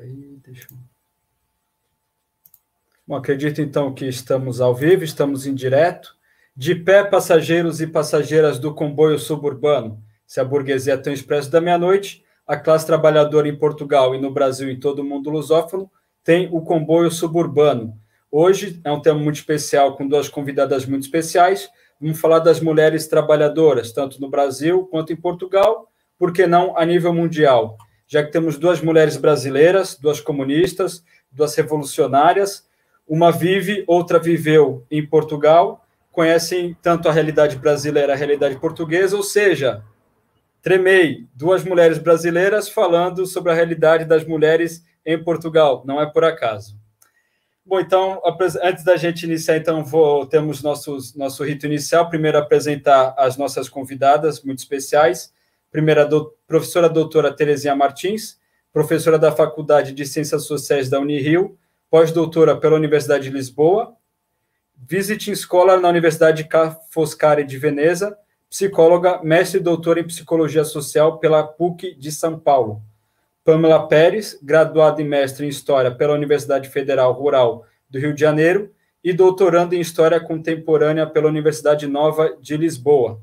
Aí, deixa eu... Bom, acredito então que estamos ao vivo, estamos em direto. De pé, passageiros e passageiras do comboio suburbano. Se a burguesia tem o expresso da meia-noite, a classe trabalhadora em Portugal e no Brasil e em todo o mundo lusófono tem o comboio suburbano. Hoje é um tema muito especial com duas convidadas muito especiais. Vamos falar das mulheres trabalhadoras, tanto no Brasil quanto em Portugal, por que não a nível mundial? Já que temos duas mulheres brasileiras, duas comunistas, duas revolucionárias, uma vive, outra viveu em Portugal, conhecem tanto a realidade brasileira, a realidade portuguesa, ou seja, tremei, duas mulheres brasileiras falando sobre a realidade das mulheres em Portugal, não é por acaso. Bom, então, antes da gente iniciar, então, vou, temos nossos, nosso rito inicial. Primeiro, apresentar as nossas convidadas muito especiais. Primeira, do, professora doutora Terezinha Martins, professora da Faculdade de Ciências Sociais da Unirio, pós-doutora pela Universidade de Lisboa, visiting scholar na Universidade Ca' Foscari de Veneza, psicóloga, mestre e doutora em Psicologia Social pela PUC de São Paulo. Pamela Pérez, graduada e mestre em História pela Universidade Federal Rural do Rio de Janeiro e doutorando em História Contemporânea pela Universidade Nova de Lisboa.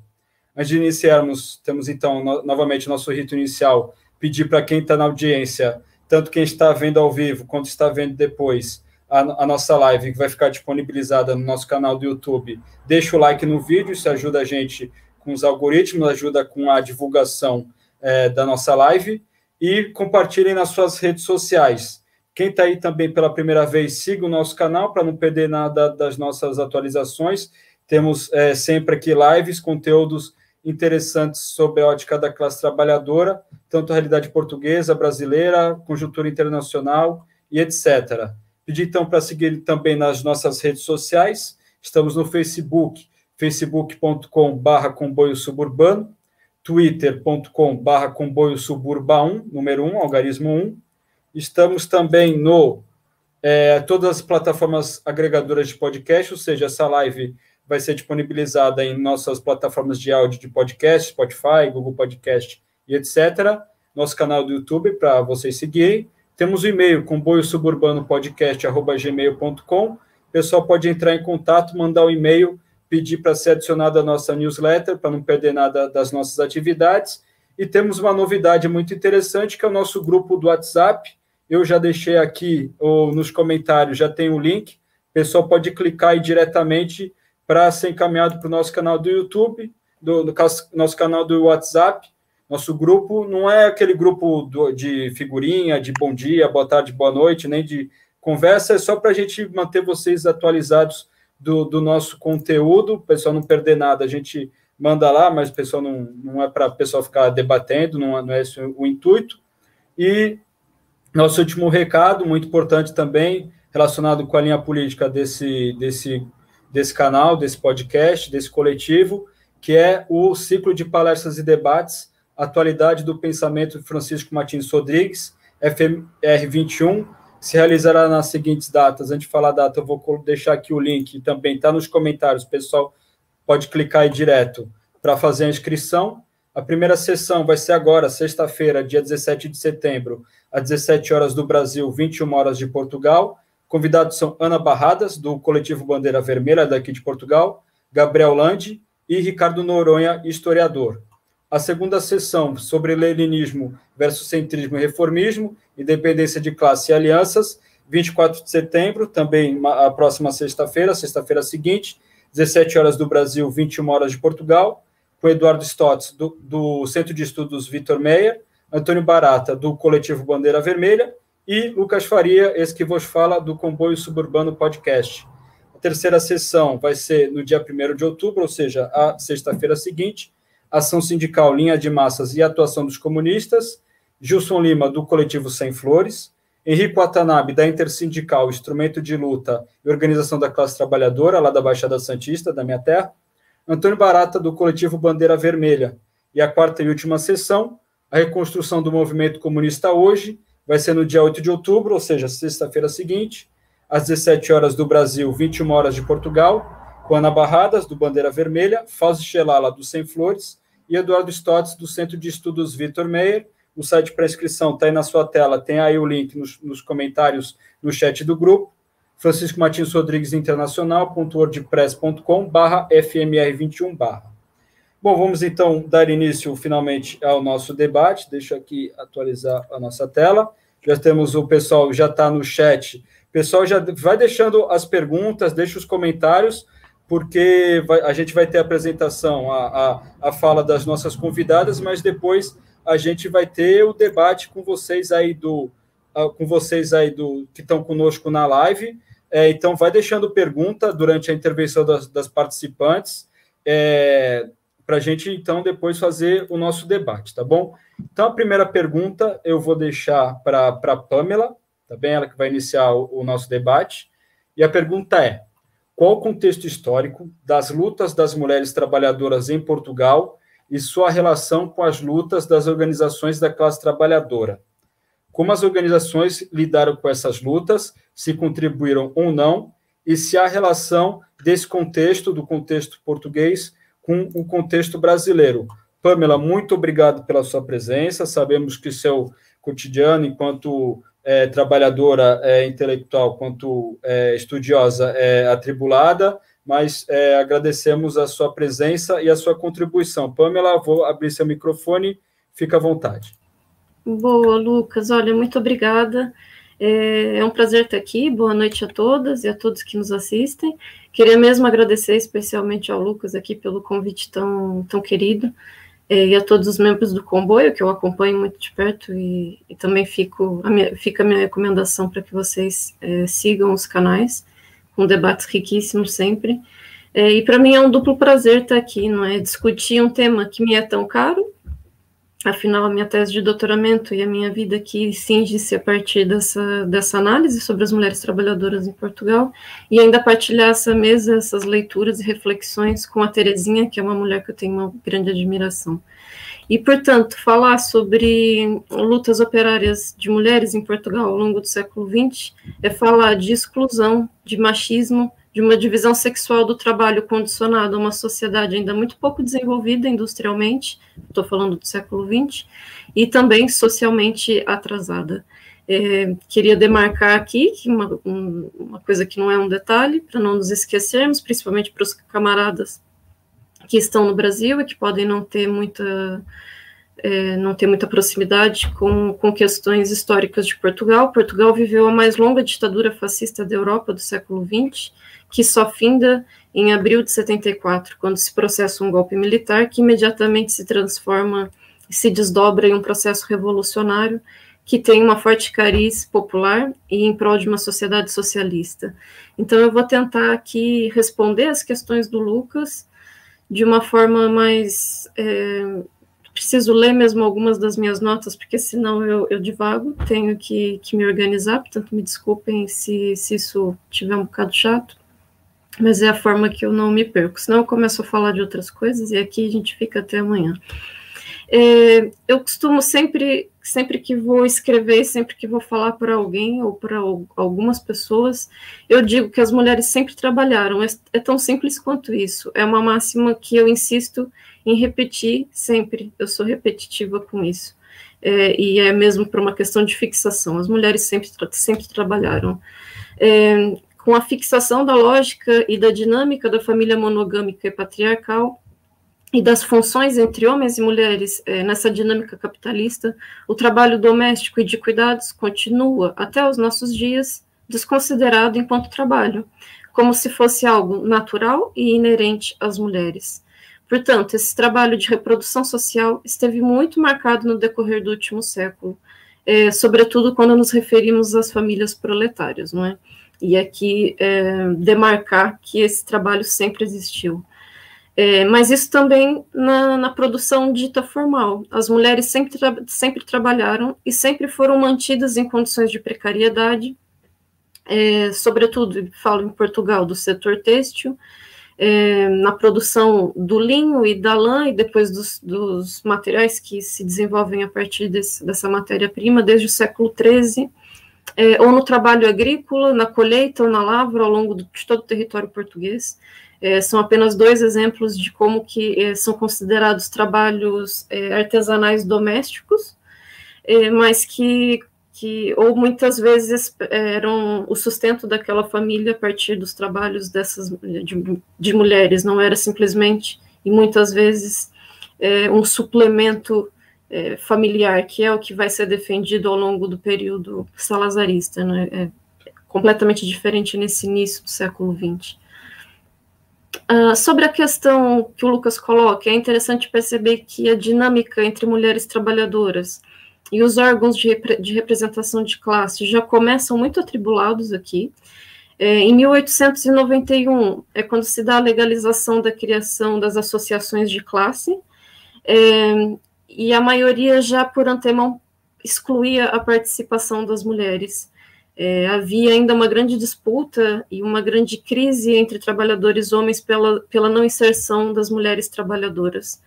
Antes de iniciarmos, temos então no, novamente nosso rito inicial, pedir para quem está na audiência, tanto quem está vendo ao vivo quanto está vendo depois, a, a, nossa live, que vai ficar disponibilizada no nosso canal do YouTube, deixa o like no vídeo, isso ajuda a gente com os algoritmos, ajuda com a divulgação é, da nossa live e compartilhem nas suas redes sociais. Quem está aí também pela primeira vez, siga o nosso canal para não perder nada das nossas atualizações. Temos é, sempre aqui lives, conteúdos interessantes sobre a ótica da classe trabalhadora, tanto a realidade portuguesa, brasileira, conjuntura internacional e etc. Pedir então para seguir também nas nossas redes sociais. Estamos no Facebook, facebook.com/barra comboio suburbano twitter.com barra comboio suburba 1, número 1, algarismo 1. Estamos também no é, todas as plataformas agregadoras de podcast, ou seja, essa live vai ser disponibilizada em nossas plataformas de áudio de podcast, Spotify, Google Podcast e etc. Nosso canal do YouTube para vocês seguirem. Temos o e-mail comboio suburbano podcast@gmail.com. O pessoal pode entrar em contato, mandar um e-mail pedir para ser adicionado à nossa newsletter, para não perder nada das nossas atividades. E temos uma novidade muito interessante, que é o nosso grupo do WhatsApp. Eu já deixei aqui ou nos comentários, já tem o link. O pessoal pode clicar aí diretamente para ser encaminhado para o nosso canal do YouTube, do, do, nosso canal do WhatsApp. Nosso grupo não é aquele grupo do, de figurinha, de bom dia, boa tarde, boa noite, nem de conversa, é só para a gente manter vocês atualizados do, do nosso conteúdo, o pessoal não perder nada, a gente manda lá, mas o pessoal não, não é para o pessoal ficar debatendo, não, é, não é esse o intuito. E nosso último recado, muito importante também, relacionado com a linha política desse, desse, desse canal, desse podcast, desse coletivo, que é o ciclo de palestras e debates, atualidade do pensamento de Francisco Martins Rodrigues, FMR 21, se realizará nas seguintes datas. Antes de falar a data, eu vou deixar aqui o link, também está nos comentários, o pessoal pode clicar aí direto para fazer a inscrição. A primeira sessão vai ser agora, sexta-feira, dia 17 de setembro, às 17 horas do Brasil, 21 horas de Portugal. Convidados são Ana Barradas, do Coletivo Bandeira Vermelha, daqui de Portugal, Gabriel Landi e Ricardo Noronha, historiador. A segunda sessão sobre leninismo versus centrismo e reformismo, independência de classe e alianças, 24 de setembro, também a próxima sexta-feira, sexta-feira seguinte, 17 horas do Brasil, 21 horas de Portugal, com Eduardo Stotz, do, do Centro de Estudos Vitor Meyer, Antônio Barata, do Coletivo Bandeira Vermelha, e Lucas Faria, esse que vos fala, do Comboio Suburbano Podcast. A terceira sessão vai ser no dia 1 de outubro, ou seja, a sexta-feira seguinte, Ação Sindical, Linha de Massas e Atuação dos Comunistas, Gilson Lima, do Coletivo Sem Flores, Henrique Watanabe, da Intersindical, Instrumento de Luta e Organização da Classe Trabalhadora, lá da Baixada Santista, da minha terra, Antônio Barata, do Coletivo Bandeira Vermelha. E a quarta e última sessão, a reconstrução do movimento comunista hoje, vai ser no dia 8 de outubro, ou seja, sexta-feira seguinte, às 17 horas do Brasil, 21 horas de Portugal, com Ana Barradas, do Bandeira Vermelha, Fausto Xelala, do Sem Flores, e Eduardo Stotz, do Centro de Estudos Vitor Meyer, o site para inscrição está aí na sua tela, tem aí o link nos, nos comentários no chat do grupo. Francisco Martins Rodrigues Internacional.wordpress.com barra FMR21 barra. Bom, vamos então dar início finalmente ao nosso debate. Deixa aqui atualizar a nossa tela. Já temos o pessoal, já está no chat. Pessoal já vai deixando as perguntas, deixa os comentários, porque vai, a gente vai ter a apresentação, a, a, a fala das nossas convidadas, mas depois a gente vai ter o debate com vocês aí do com vocês aí do que estão conosco na live. É, então, vai deixando pergunta durante a intervenção das, das participantes. É, para a gente, então, depois fazer o nosso debate, tá bom? Então, a primeira pergunta eu vou deixar para a Pamela, tá bem? Ela que vai iniciar o, o nosso debate. E a pergunta é: qual o contexto histórico das lutas das mulheres trabalhadoras em Portugal e sua relação com as lutas das organizações da classe trabalhadora? Como as organizações lidaram com essas lutas, se contribuíram ou não, e se há relação desse contexto, do contexto português, com o contexto brasileiro. Pamela, muito obrigado pela sua presença. Sabemos que seu cotidiano, enquanto é, trabalhadora é, intelectual, quanto é, estudiosa, é atribulada, mas é, agradecemos a sua presença e a sua contribuição. Pamela, vou abrir seu microfone, fica à vontade. Boa, Lucas. Olha, muito obrigada. É, é um prazer estar aqui. Boa noite a todas e a todos que nos assistem. Queria mesmo agradecer especialmente ao Lucas aqui pelo convite tão, tão querido e a todos os membros do comboio, que eu acompanho muito de perto, e, e também fico, a minha, fica a minha recomendação para que vocês é, sigam os canais, com debates riquíssimos sempre. É, e para mim é um duplo prazer estar aqui, não é? Discutir um tema que me é tão caro, Afinal, a minha tese de doutoramento e a minha vida aqui cinge-se a partir dessa, dessa análise sobre as mulheres trabalhadoras em Portugal e ainda partilhar essa mesa, essas leituras e reflexões com a Terezinha, que é uma mulher que eu tenho uma grande admiração. E, portanto, falar sobre lutas operárias de mulheres em Portugal ao longo do século XX é falar de exclusão, de machismo, de uma divisão sexual do trabalho condicionado a uma sociedade ainda muito pouco desenvolvida industrialmente, estou falando do século XX, e também socialmente atrasada. É, queria demarcar aqui que uma, uma coisa que não é um detalhe, para não nos esquecermos, principalmente para os camaradas que estão no Brasil e que podem não ter muita é, não ter muita proximidade com, com questões históricas de Portugal. Portugal viveu a mais longa ditadura fascista da Europa do século XX, que só finda em abril de 74, quando se processa um golpe militar que imediatamente se transforma e se desdobra em um processo revolucionário que tem uma forte cariz popular e em prol de uma sociedade socialista. Então, eu vou tentar aqui responder as questões do Lucas de uma forma mais. É, preciso ler mesmo algumas das minhas notas, porque senão eu, eu divago, tenho que, que me organizar, portanto, me desculpem se, se isso tiver um bocado chato mas é a forma que eu não me perco. Senão eu começo a falar de outras coisas e aqui a gente fica até amanhã. É, eu costumo sempre, sempre que vou escrever, sempre que vou falar para alguém ou para algumas pessoas, eu digo que as mulheres sempre trabalharam. É, é tão simples quanto isso. É uma máxima que eu insisto em repetir sempre. Eu sou repetitiva com isso. É, e é mesmo por uma questão de fixação. As mulheres sempre, sempre trabalharam. É, com a fixação da lógica e da dinâmica da família monogâmica e patriarcal e das funções entre homens e mulheres é, nessa dinâmica capitalista, o trabalho doméstico e de cuidados continua até os nossos dias desconsiderado enquanto trabalho, como se fosse algo natural e inerente às mulheres. Portanto, esse trabalho de reprodução social esteve muito marcado no decorrer do último século, é, sobretudo quando nos referimos às famílias proletárias, não é? E aqui é, demarcar que esse trabalho sempre existiu. É, mas isso também na, na, produção dita formal. As mulheres sempre, tra sempre trabalharam e sempre foram mantidas em condições de precariedade, é, sobretudo, falo em Portugal, do setor têxtil, é, na produção do linho e da lã e depois dos, dos materiais que se desenvolvem a partir desse, dessa matéria-prima desde o século XIII é, ou no trabalho agrícola, na colheita ou na lavra ao longo de todo o território português. É, são apenas dois exemplos de como que é, são considerados trabalhos é, artesanais domésticos, é, mas que, que, ou muitas vezes eram o sustento daquela família a partir dos trabalhos dessas de, de mulheres, não era simplesmente, e muitas vezes, é, um suplemento é, familiar, que é o que vai ser defendido ao longo do período salazarista, né? É completamente diferente nesse início do século XX. Uh, sobre a questão que o Lucas coloca, é interessante perceber que a dinâmica entre mulheres trabalhadoras e os órgãos de, repre de representação de classe já começam muito atribulados aqui. É, em 1891 é quando se dá a legalização da criação das associações de classe, é, e a maioria já por antemão excluía a participação das mulheres. É, havia ainda uma grande disputa e uma grande crise entre trabalhadores homens pela, pela não inserção das mulheres trabalhadoras,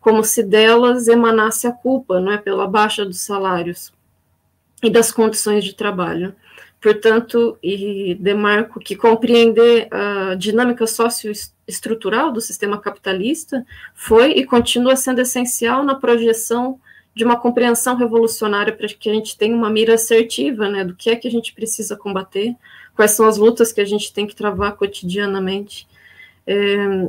como se delas emanasse a culpa, não é, pela baixa dos salários e das condições de trabalho. Portanto, e demarco que compreender a dinâmica socioestrutural do sistema capitalista foi e continua sendo essencial na projeção de uma compreensão revolucionária para que a gente tenha uma mira assertiva, né, do que é que a gente precisa combater, quais são as lutas que a gente tem que travar cotidianamente. É,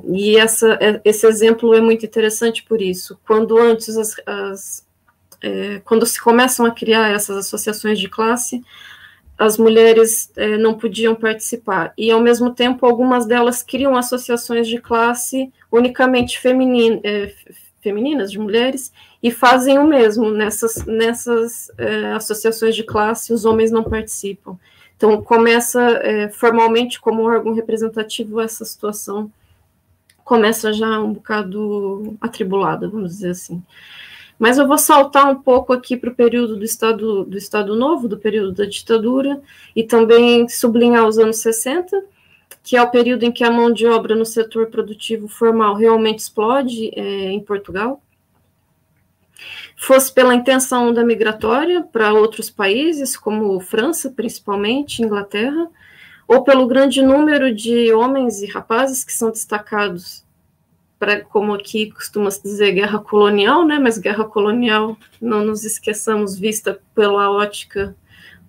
e essa, é, esse exemplo é muito interessante por isso. Quando antes as, as é, quando se começam a criar essas associações de classe, as mulheres é, não podiam participar. E, ao mesmo tempo, algumas delas criam associações de classe unicamente feminina, é, femininas, de mulheres, e fazem o mesmo. Nessas, nessas é, associações de classe, os homens não participam. Então, começa formalmente como órgão representativo essa situação, começa já um bocado atribulada, vamos dizer assim. Mas eu vou saltar um pouco aqui para o período do Estado, do Estado Novo, do período da ditadura, e também sublinhar os anos 60, que é o período em que a mão de obra no setor produtivo formal realmente explode é, em Portugal. Fosse pela intenção da migratória para outros países, como França, principalmente, Inglaterra, ou pelo grande número de homens e rapazes que são destacados para, como aqui costuma se dizer, guerra colonial, né? Mas guerra colonial, não nos esqueçamos, vista pela ótica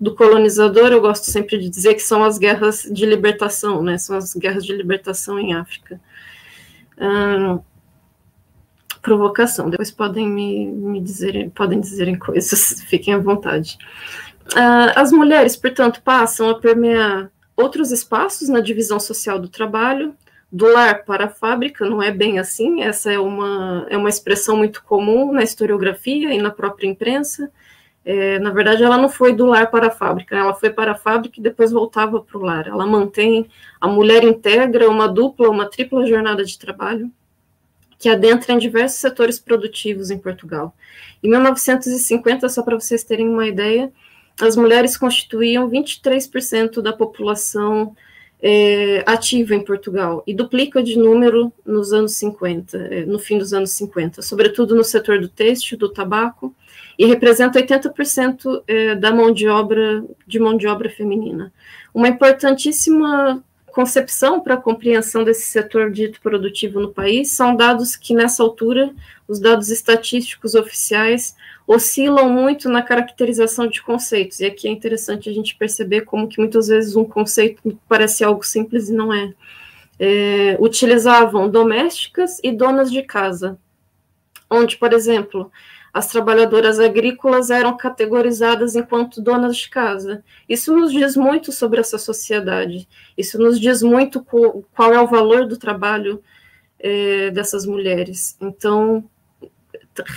do colonizador, eu gosto sempre de dizer que são as guerras de libertação, né? São as guerras de libertação em África. Hum, provocação, depois podem me, me dizer, podem dizerem coisas, fiquem à vontade. Uh, as mulheres, portanto, passam a permear outros espaços na divisão social do trabalho, do lar para a fábrica, não é bem assim, essa é uma, é uma expressão muito comum na historiografia e na própria imprensa. É, na verdade, ela não foi do lar para a fábrica, ela foi para a fábrica e depois voltava para o lar. Ela mantém, a mulher integra uma dupla, uma tripla jornada de trabalho que adentra em diversos setores produtivos em Portugal. Em 1950, só para vocês terem uma ideia, as mulheres constituíam 23% da população é, ativa em Portugal e duplica de número nos anos 50, é, no fim dos anos 50, sobretudo no setor do têxtil, do tabaco, e representa 80% é, da mão de obra de mão de obra feminina. Uma importantíssima concepção para a compreensão desse setor dito produtivo no país são dados que nessa altura os dados estatísticos oficiais oscilam muito na caracterização de conceitos, e aqui é interessante a gente perceber como que muitas vezes um conceito parece algo simples e não é. é utilizavam domésticas e donas de casa, onde, por exemplo, as trabalhadoras agrícolas eram categorizadas enquanto donas de casa. Isso nos diz muito sobre essa sociedade, isso nos diz muito qual é o valor do trabalho é, dessas mulheres. Então,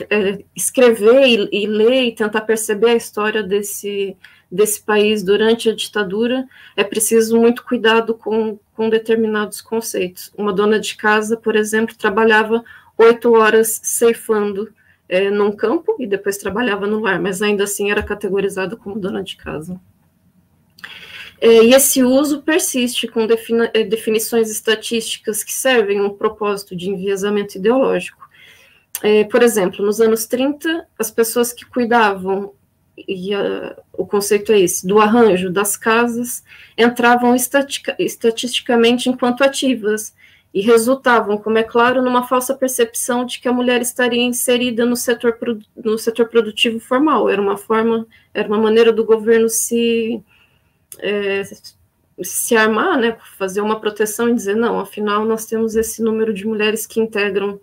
é, escrever e, e, ler e tentar perceber a história desse, desse país durante a ditadura, é preciso muito cuidado com, com determinados conceitos. Uma dona de casa, por exemplo, trabalhava oito horas ceifando é, num campo e depois trabalhava no lar, mas ainda assim era categorizada como dona de casa. É, e esse uso persiste com é, definições estatísticas que servem um propósito de enviesamento ideológico é, por exemplo, nos anos 30, as pessoas que cuidavam, e a, o conceito é esse, do arranjo das casas, entravam estatica, estatisticamente enquanto ativas, e resultavam, como é claro, numa falsa percepção de que a mulher estaria inserida no setor, no setor produtivo formal. Era uma forma, era uma maneira do governo se é, se armar, né, fazer uma proteção e dizer não, afinal nós temos esse número de mulheres que integram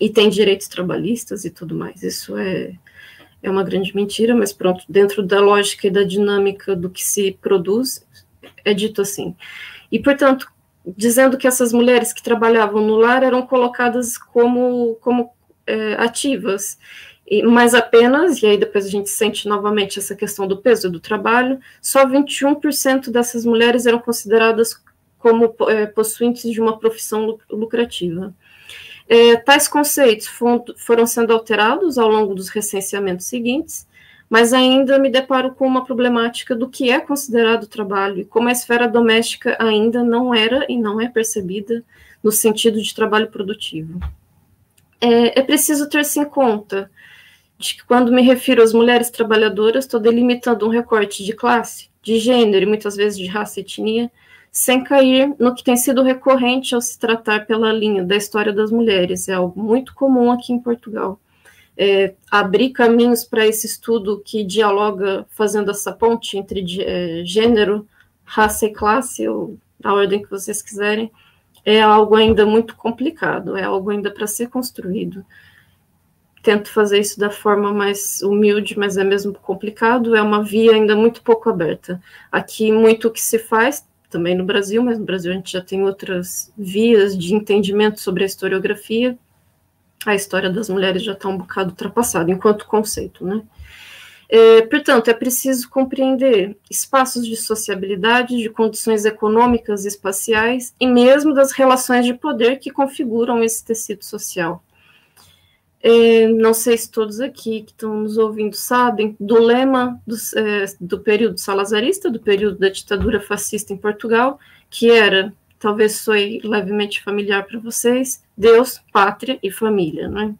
e têm direitos trabalhistas e tudo mais. Isso é é uma grande mentira, mas pronto, dentro da lógica e da dinâmica do que se produz, é dito assim. E portanto, dizendo que essas mulheres que trabalhavam no lar eram colocadas como, como é, ativas, e, mas apenas, e aí depois a gente sente novamente essa questão do peso do trabalho, só 21% dessas mulheres eram consideradas como é, possuintes de uma profissão lucrativa. É, tais conceitos foram, foram sendo alterados ao longo dos recenseamentos seguintes, mas ainda me deparo com uma problemática do que é considerado trabalho e como a esfera doméstica ainda não era e não é percebida no sentido de trabalho produtivo. É, é preciso ter-se em conta de que, quando me refiro às mulheres trabalhadoras, estou delimitando um recorte de classe, de gênero e muitas vezes de raça e etnia, sem cair no que tem sido recorrente ao se tratar pela linha da história das mulheres. É algo muito comum aqui em Portugal é, abrir caminhos para esse estudo que dialoga fazendo essa ponte entre é, gênero, raça e classe, ou na ordem que vocês quiserem, é algo ainda muito complicado, é algo ainda para ser construído. Tento fazer isso da forma mais humilde, mas é mesmo complicado, é uma via ainda muito pouco aberta. Aqui, muito o que se faz, também no Brasil, mas no Brasil a gente já tem outras vias de entendimento sobre a historiografia, a história das mulheres já está um bocado ultrapassada enquanto conceito, né? É, portanto, é preciso compreender espaços de sociabilidade, de condições econômicas e espaciais, e mesmo das relações de poder que configuram esse tecido social. É, não sei se todos aqui que estão nos ouvindo sabem do lema do, é, do período salazarista, do período da ditadura fascista em Portugal, que era talvez soe levemente familiar para vocês, Deus, pátria e família, né?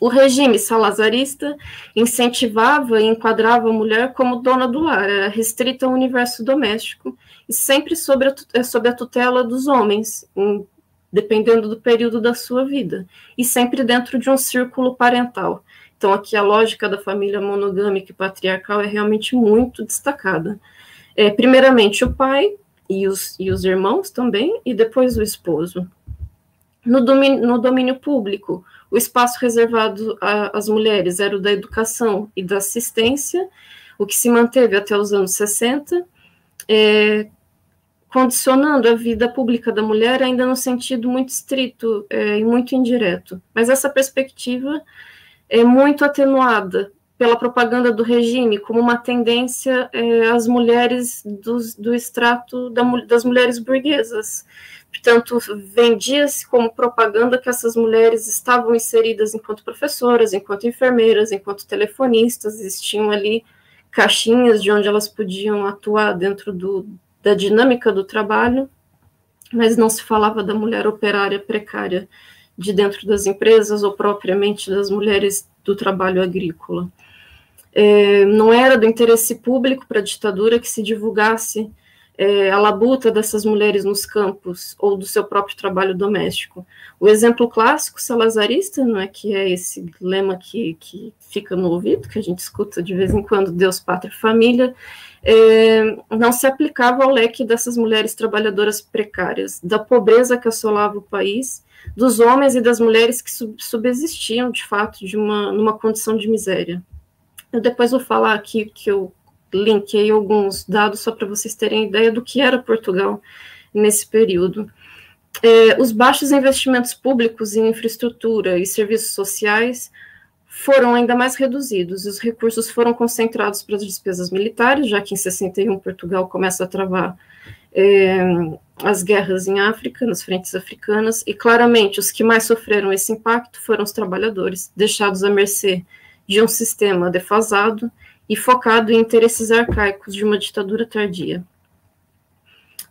O regime salazarista incentivava e enquadrava a mulher como dona do lar, era restrita ao universo doméstico e sempre sob a, a tutela dos homens, dependendo do período da sua vida, e sempre dentro de um círculo parental. Então, aqui a lógica da família monogâmica e patriarcal é realmente muito destacada. É, primeiramente, o pai, e os, e os irmãos também, e depois o esposo. No domínio, no domínio público, o espaço reservado às mulheres era o da educação e da assistência, o que se manteve até os anos 60, é, condicionando a vida pública da mulher ainda no sentido muito estrito é, e muito indireto. Mas essa perspectiva é muito atenuada pela propaganda do regime como uma tendência é, às mulheres do, extrato da, das mulheres burguesas. Portanto, vendia-se como propaganda que essas mulheres estavam inseridas enquanto professoras, enquanto enfermeiras, enquanto telefonistas, existiam ali caixinhas de onde elas podiam atuar dentro do, da dinâmica do trabalho, mas não se falava da mulher operária precária de dentro das empresas ou propriamente das mulheres do trabalho agrícola é, não era do interesse público para a ditadura que se divulgasse é, a labuta dessas mulheres nos campos ou do seu próprio trabalho doméstico. O exemplo clássico salazarista, não é que é esse lema que, que fica no ouvido, que a gente escuta de vez em quando, Deus, Pátria e Família, é, não se aplicava ao leque dessas mulheres trabalhadoras precárias, da pobreza que assolava o país, dos homens e das mulheres que subsistiam, de fato, de uma, numa condição de miséria. Eu depois vou falar aqui que eu linkei alguns dados só para vocês terem ideia do que era Portugal nesse período. É, os baixos investimentos públicos em infraestrutura e serviços sociais foram ainda mais reduzidos, os recursos foram concentrados para as despesas militares, já que em 61 Portugal começa a travar é, as guerras em África, nas frentes africanas, e claramente os que mais sofreram esse impacto foram os trabalhadores, deixados à mercê de um sistema defasado e focado em interesses arcaicos de uma ditadura tardia.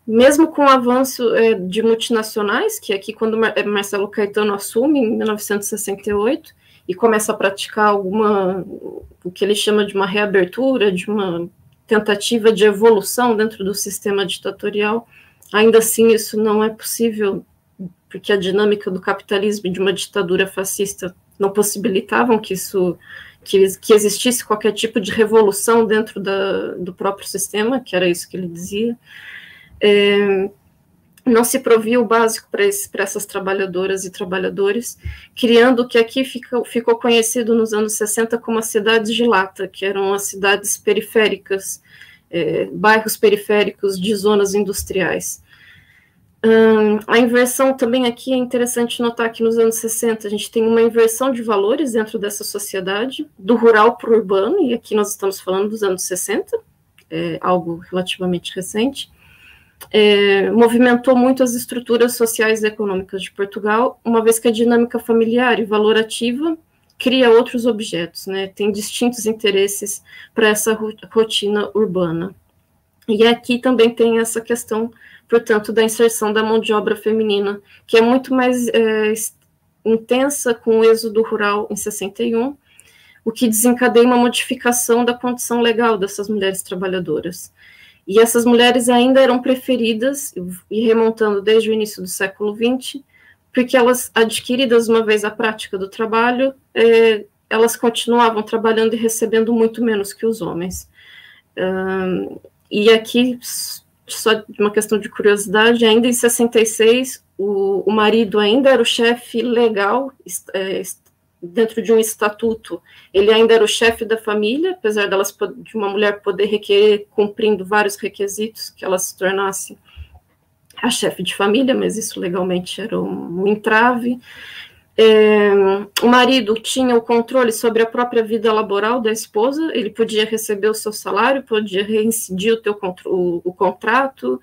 Mesmo com o avanço é, de multinacionais, que é aqui quando é, Marcelo Caetano assume em 1968 e começa a praticar alguma o que ele chama de uma reabertura, de uma tentativa de evolução dentro do sistema ditatorial, ainda assim isso não é possível porque a dinâmica do capitalismo e de uma ditadura fascista não possibilitavam que isso que, que existisse qualquer tipo de revolução dentro da, do próprio sistema, que era isso que ele dizia. É, não se provia o básico para essas trabalhadoras e trabalhadores, criando o que aqui ficou, ficou conhecido nos anos 60 como as cidades de lata, que eram as cidades periféricas, é, bairros periféricos de zonas industriais. A inversão também aqui é interessante notar que nos anos 60 a gente tem uma inversão de valores dentro dessa sociedade, do rural para o urbano, e aqui nós estamos falando dos anos 60, é algo relativamente recente é, movimentou muito as estruturas sociais e econômicas de Portugal, uma vez que a dinâmica familiar e valorativa cria outros objetos, né, tem distintos interesses para essa rotina urbana. E aqui também tem essa questão, portanto, da inserção da mão de obra feminina, que é muito mais é, intensa com o êxodo rural em 61, o que desencadeia uma modificação da condição legal dessas mulheres trabalhadoras. E essas mulheres ainda eram preferidas, e remontando desde o início do século XX, porque elas, adquiridas uma vez a prática do trabalho, é, elas continuavam trabalhando e recebendo muito menos que os homens. Um, e aqui, só uma questão de curiosidade, ainda em 66, o, o marido ainda era o chefe legal, é, dentro de um estatuto, ele ainda era o chefe da família, apesar delas, de uma mulher poder requerer, cumprindo vários requisitos, que ela se tornasse a chefe de família, mas isso legalmente era um, um entrave. É, o marido tinha o controle sobre a própria vida laboral da esposa, ele podia receber o seu salário, podia reincidir o, teu, o, o contrato,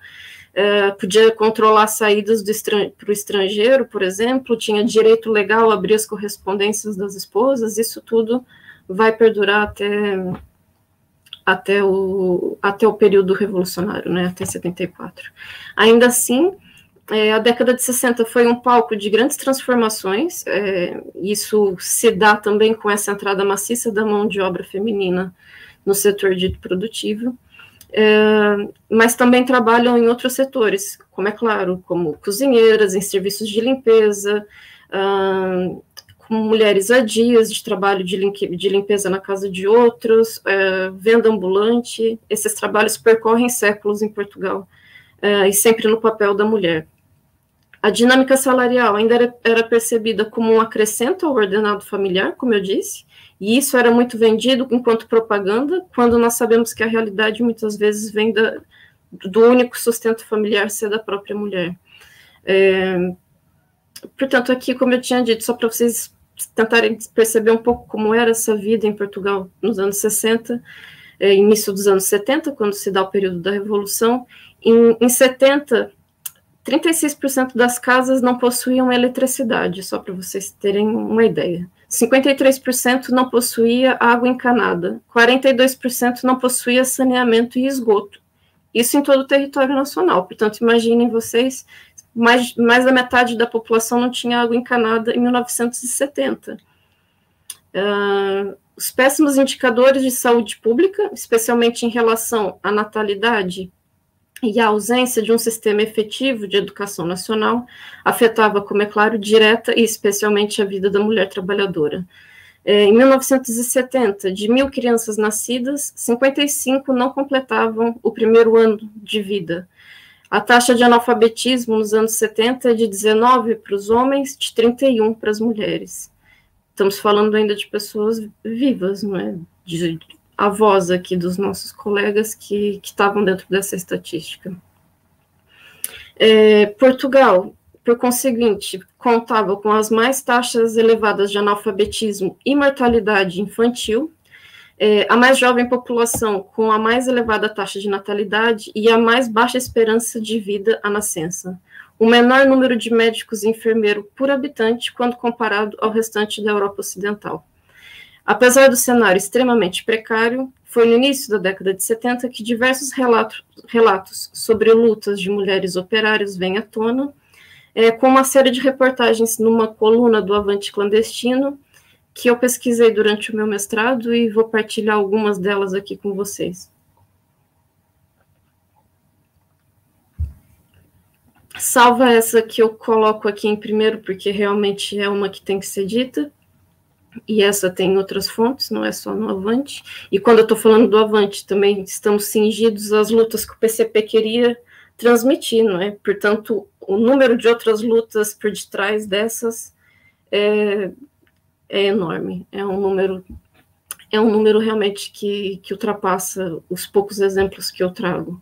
é, podia controlar saídas para o estrangeiro, por exemplo, tinha direito legal a abrir as correspondências das esposas, isso tudo vai perdurar até, até, o, até o período revolucionário, né, até 74. Ainda assim, é, a década de 60 foi um palco de grandes transformações, é, isso se dá também com essa entrada maciça da mão de obra feminina no setor dito produtivo, é, mas também trabalham em outros setores, como é claro, como cozinheiras, em serviços de limpeza, uh, com mulheres adias de trabalho de, de, limpeza na casa de outros, uh, venda ambulante. Esses trabalhos percorrem séculos em Portugal uh, e sempre no papel da mulher. A dinâmica salarial ainda era, era percebida como um acrescento ao ordenado familiar, como eu disse, e isso era muito vendido enquanto propaganda, quando nós sabemos que a realidade muitas vezes vem da, do único sustento familiar ser da própria mulher. É, portanto, aqui, como eu tinha dito, só para vocês tentarem perceber um pouco como era essa vida em Portugal nos anos 60, é, início dos anos 70, quando se dá o período da Revolução, em, em 70, 36% das casas não possuíam eletricidade, só para vocês terem uma ideia. 53% não possuía água encanada, 42% não possuía saneamento e esgoto. Isso em todo o território nacional. Portanto, imaginem vocês, mais, mais da metade da população não tinha água encanada em 1970. Uh, os péssimos indicadores de saúde pública, especialmente em relação à natalidade e a ausência de um sistema efetivo de educação nacional afetava, como é claro, direta e especialmente a vida da mulher trabalhadora. É, em 1970, de mil crianças nascidas, 55 não completavam o primeiro ano de vida. A taxa de analfabetismo nos anos 70 é de 19 para os homens, de 31 para as mulheres. Estamos falando ainda de pessoas vivas, não é? De a voz aqui dos nossos colegas que, estavam dentro dessa estatística. É, Portugal, por conseguinte, contava com as mais taxas elevadas de analfabetismo e mortalidade infantil, é, a mais jovem população com a mais elevada taxa de natalidade e a mais baixa esperança de vida à nascença, o menor número de médicos e enfermeiros por habitante quando comparado ao restante da Europa Ocidental. Apesar do cenário extremamente precário, foi no início da década de 70 que diversos relatos, relatos sobre lutas de mulheres operárias vêm à tona, é, com uma série de reportagens numa coluna do Avante Clandestino, que eu pesquisei durante o meu mestrado e vou partilhar algumas delas aqui com vocês. salva essa que eu coloco aqui em primeiro, porque realmente é uma que tem que ser dita, e essa tem outras fontes, não é só no Avante. E quando eu estou falando do Avante, também estamos cingidos às lutas que o PCP queria transmitir, não é? Portanto, o número de outras lutas por detrás dessas é, é enorme. É um número é um número realmente que, que ultrapassa os poucos exemplos que eu trago.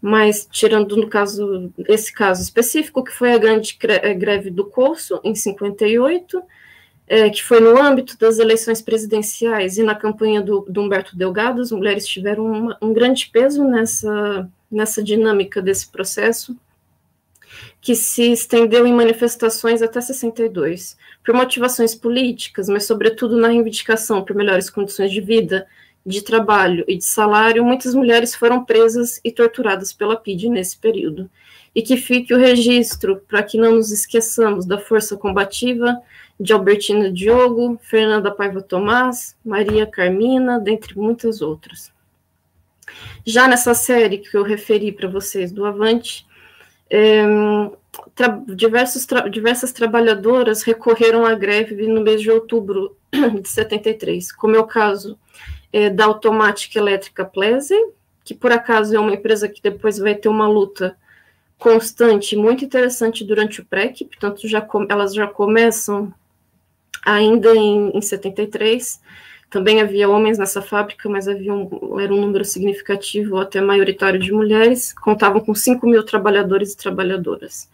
Mas, tirando no caso, esse caso específico, que foi a grande greve do curso, em 58, é, que foi no âmbito das eleições presidenciais e na campanha do, do Humberto Delgado, as mulheres tiveram uma, um grande peso nessa, nessa dinâmica desse processo, que se estendeu em manifestações até 62, por motivações políticas, mas sobretudo na reivindicação por melhores condições de vida, de trabalho e de salário, muitas mulheres foram presas e torturadas pela PID nesse período. E que fique o registro para que não nos esqueçamos da força combativa de Albertina Diogo, Fernanda Paiva Tomás, Maria Carmina, dentre muitas outras. Já nessa série que eu referi para vocês do Avante, é, tra diversos tra diversas trabalhadoras recorreram à greve no mês de outubro de 73, como é o caso é, da Automática Elétrica Plese, que por acaso é uma empresa que depois vai ter uma luta constante, muito interessante durante o PREC, portanto já elas já começam ainda em, em 73, também havia homens nessa fábrica, mas havia um, era um número significativo, até maioritário, de mulheres, contavam com 5 mil trabalhadores e trabalhadoras.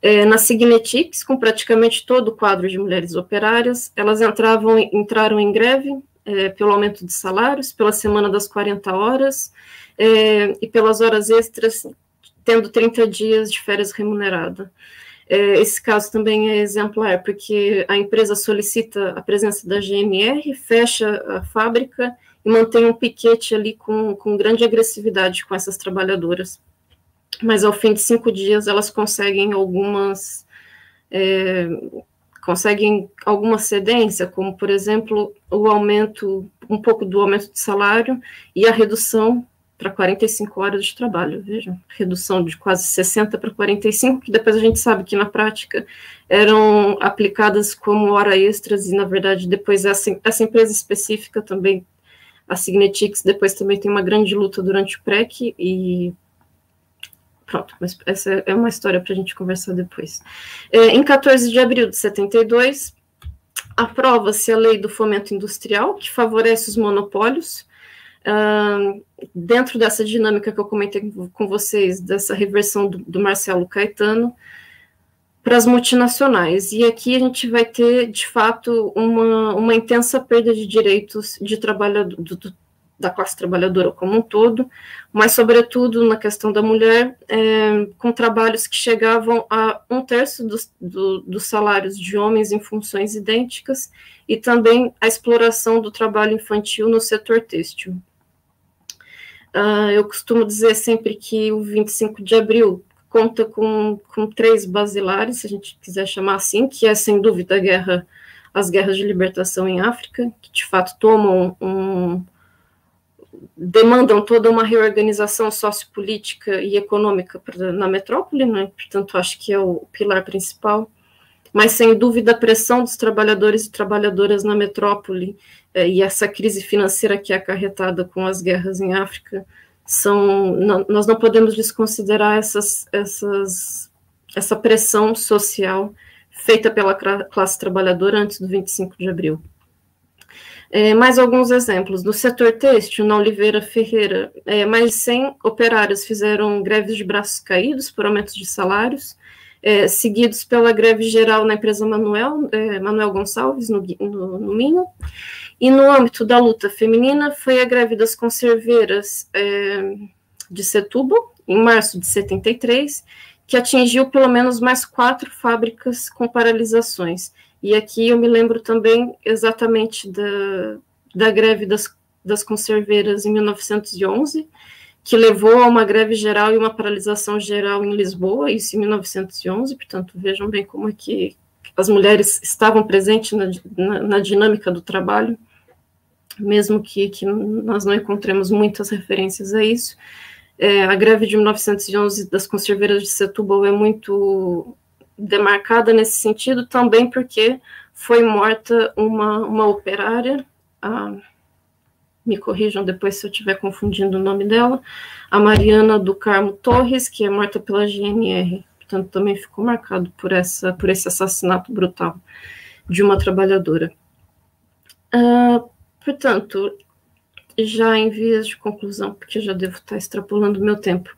É, na Signetics, com praticamente todo o quadro de mulheres operárias, elas entravam, entraram em greve é, pelo aumento de salários, pela semana das 40 horas é, e pelas horas extras, tendo 30 dias de férias remunerada. É, esse caso também é exemplar, porque a empresa solicita a presença da GMR, fecha a fábrica e mantém um piquete ali com, com grande agressividade com essas trabalhadoras. Mas ao fim de cinco dias elas conseguem algumas é, conseguem alguma cedência, como por exemplo o aumento, um pouco do aumento de salário e a redução para 45 horas de trabalho, vejam, redução de quase 60 para 45, que depois a gente sabe que na prática eram aplicadas como hora extras, e na verdade depois essa, essa empresa específica também, a Signetics, depois também tem uma grande luta durante o PREC, e pronto, mas essa é uma história para a gente conversar depois. É, em 14 de abril de 72, aprova-se a lei do fomento industrial, que favorece os monopólios, Dentro dessa dinâmica que eu comentei com vocês, dessa reversão do, do Marcelo Caetano, para as multinacionais. E aqui a gente vai ter, de fato, uma, uma intensa perda de direitos de trabalhador, do, da classe trabalhadora como um todo, mas, sobretudo, na questão da mulher, é, com trabalhos que chegavam a um terço dos, do, dos salários de homens em funções idênticas, e também a exploração do trabalho infantil no setor têxtil. Uh, eu costumo dizer sempre que o 25 de abril conta com, com três basilares, se a gente quiser chamar assim, que é sem dúvida a guerra, as guerras de libertação em África, que de fato tomam um, demandam toda uma reorganização sociopolítica e econômica na metrópole, né? portanto acho que é o pilar principal, mas sem dúvida a pressão dos trabalhadores e trabalhadoras na metrópole é, e essa crise financeira que é acarretada com as guerras em África são não, nós não podemos desconsiderar essas, essas, essa pressão social feita pela classe trabalhadora antes do 25 de abril. É, mais alguns exemplos. No setor têxtil, na Oliveira Ferreira, é, mais de 100 operários fizeram greves de braços caídos por aumentos de salários, é, seguidos pela greve geral na empresa Manuel, é, Manuel Gonçalves, no, no, no Minho, e no âmbito da luta feminina, foi a greve das conserveiras é, de Setúbal, em março de 73, que atingiu pelo menos mais quatro fábricas com paralisações. E aqui eu me lembro também exatamente da, da greve das, das conserveiras em 1911, que levou a uma greve geral e uma paralisação geral em Lisboa, isso em 1911, portanto, vejam bem como é que as mulheres estavam presentes na, na, na dinâmica do trabalho mesmo que, que nós não encontremos muitas referências a isso. É, a greve de 1911 das conserveiras de Setúbal é muito demarcada nesse sentido, também porque foi morta uma, uma operária, a, me corrijam depois se eu estiver confundindo o nome dela, a Mariana do Carmo Torres, que é morta pela GNR. Portanto, também ficou marcado por, essa, por esse assassinato brutal de uma trabalhadora. Uh, portanto, já em vias de conclusão, porque já devo estar extrapolando meu tempo.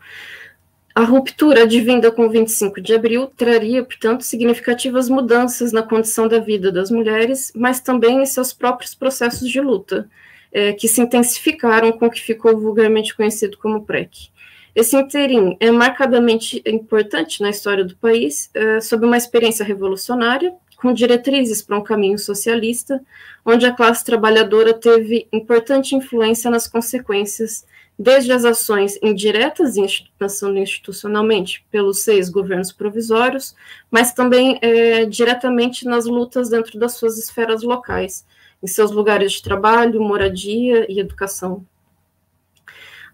A ruptura advinda com 25 de abril traria, portanto, significativas mudanças na condição da vida das mulheres, mas também em seus próprios processos de luta, é, que se intensificaram com o que ficou vulgarmente conhecido como PREC. Esse interim é marcadamente importante na história do país, é, sob uma experiência revolucionária, com diretrizes para um caminho socialista, onde a classe trabalhadora teve importante influência nas consequências, desde as ações indiretas passando institucionalmente pelos seis governos provisórios, mas também é, diretamente nas lutas dentro das suas esferas locais, em seus lugares de trabalho, moradia e educação.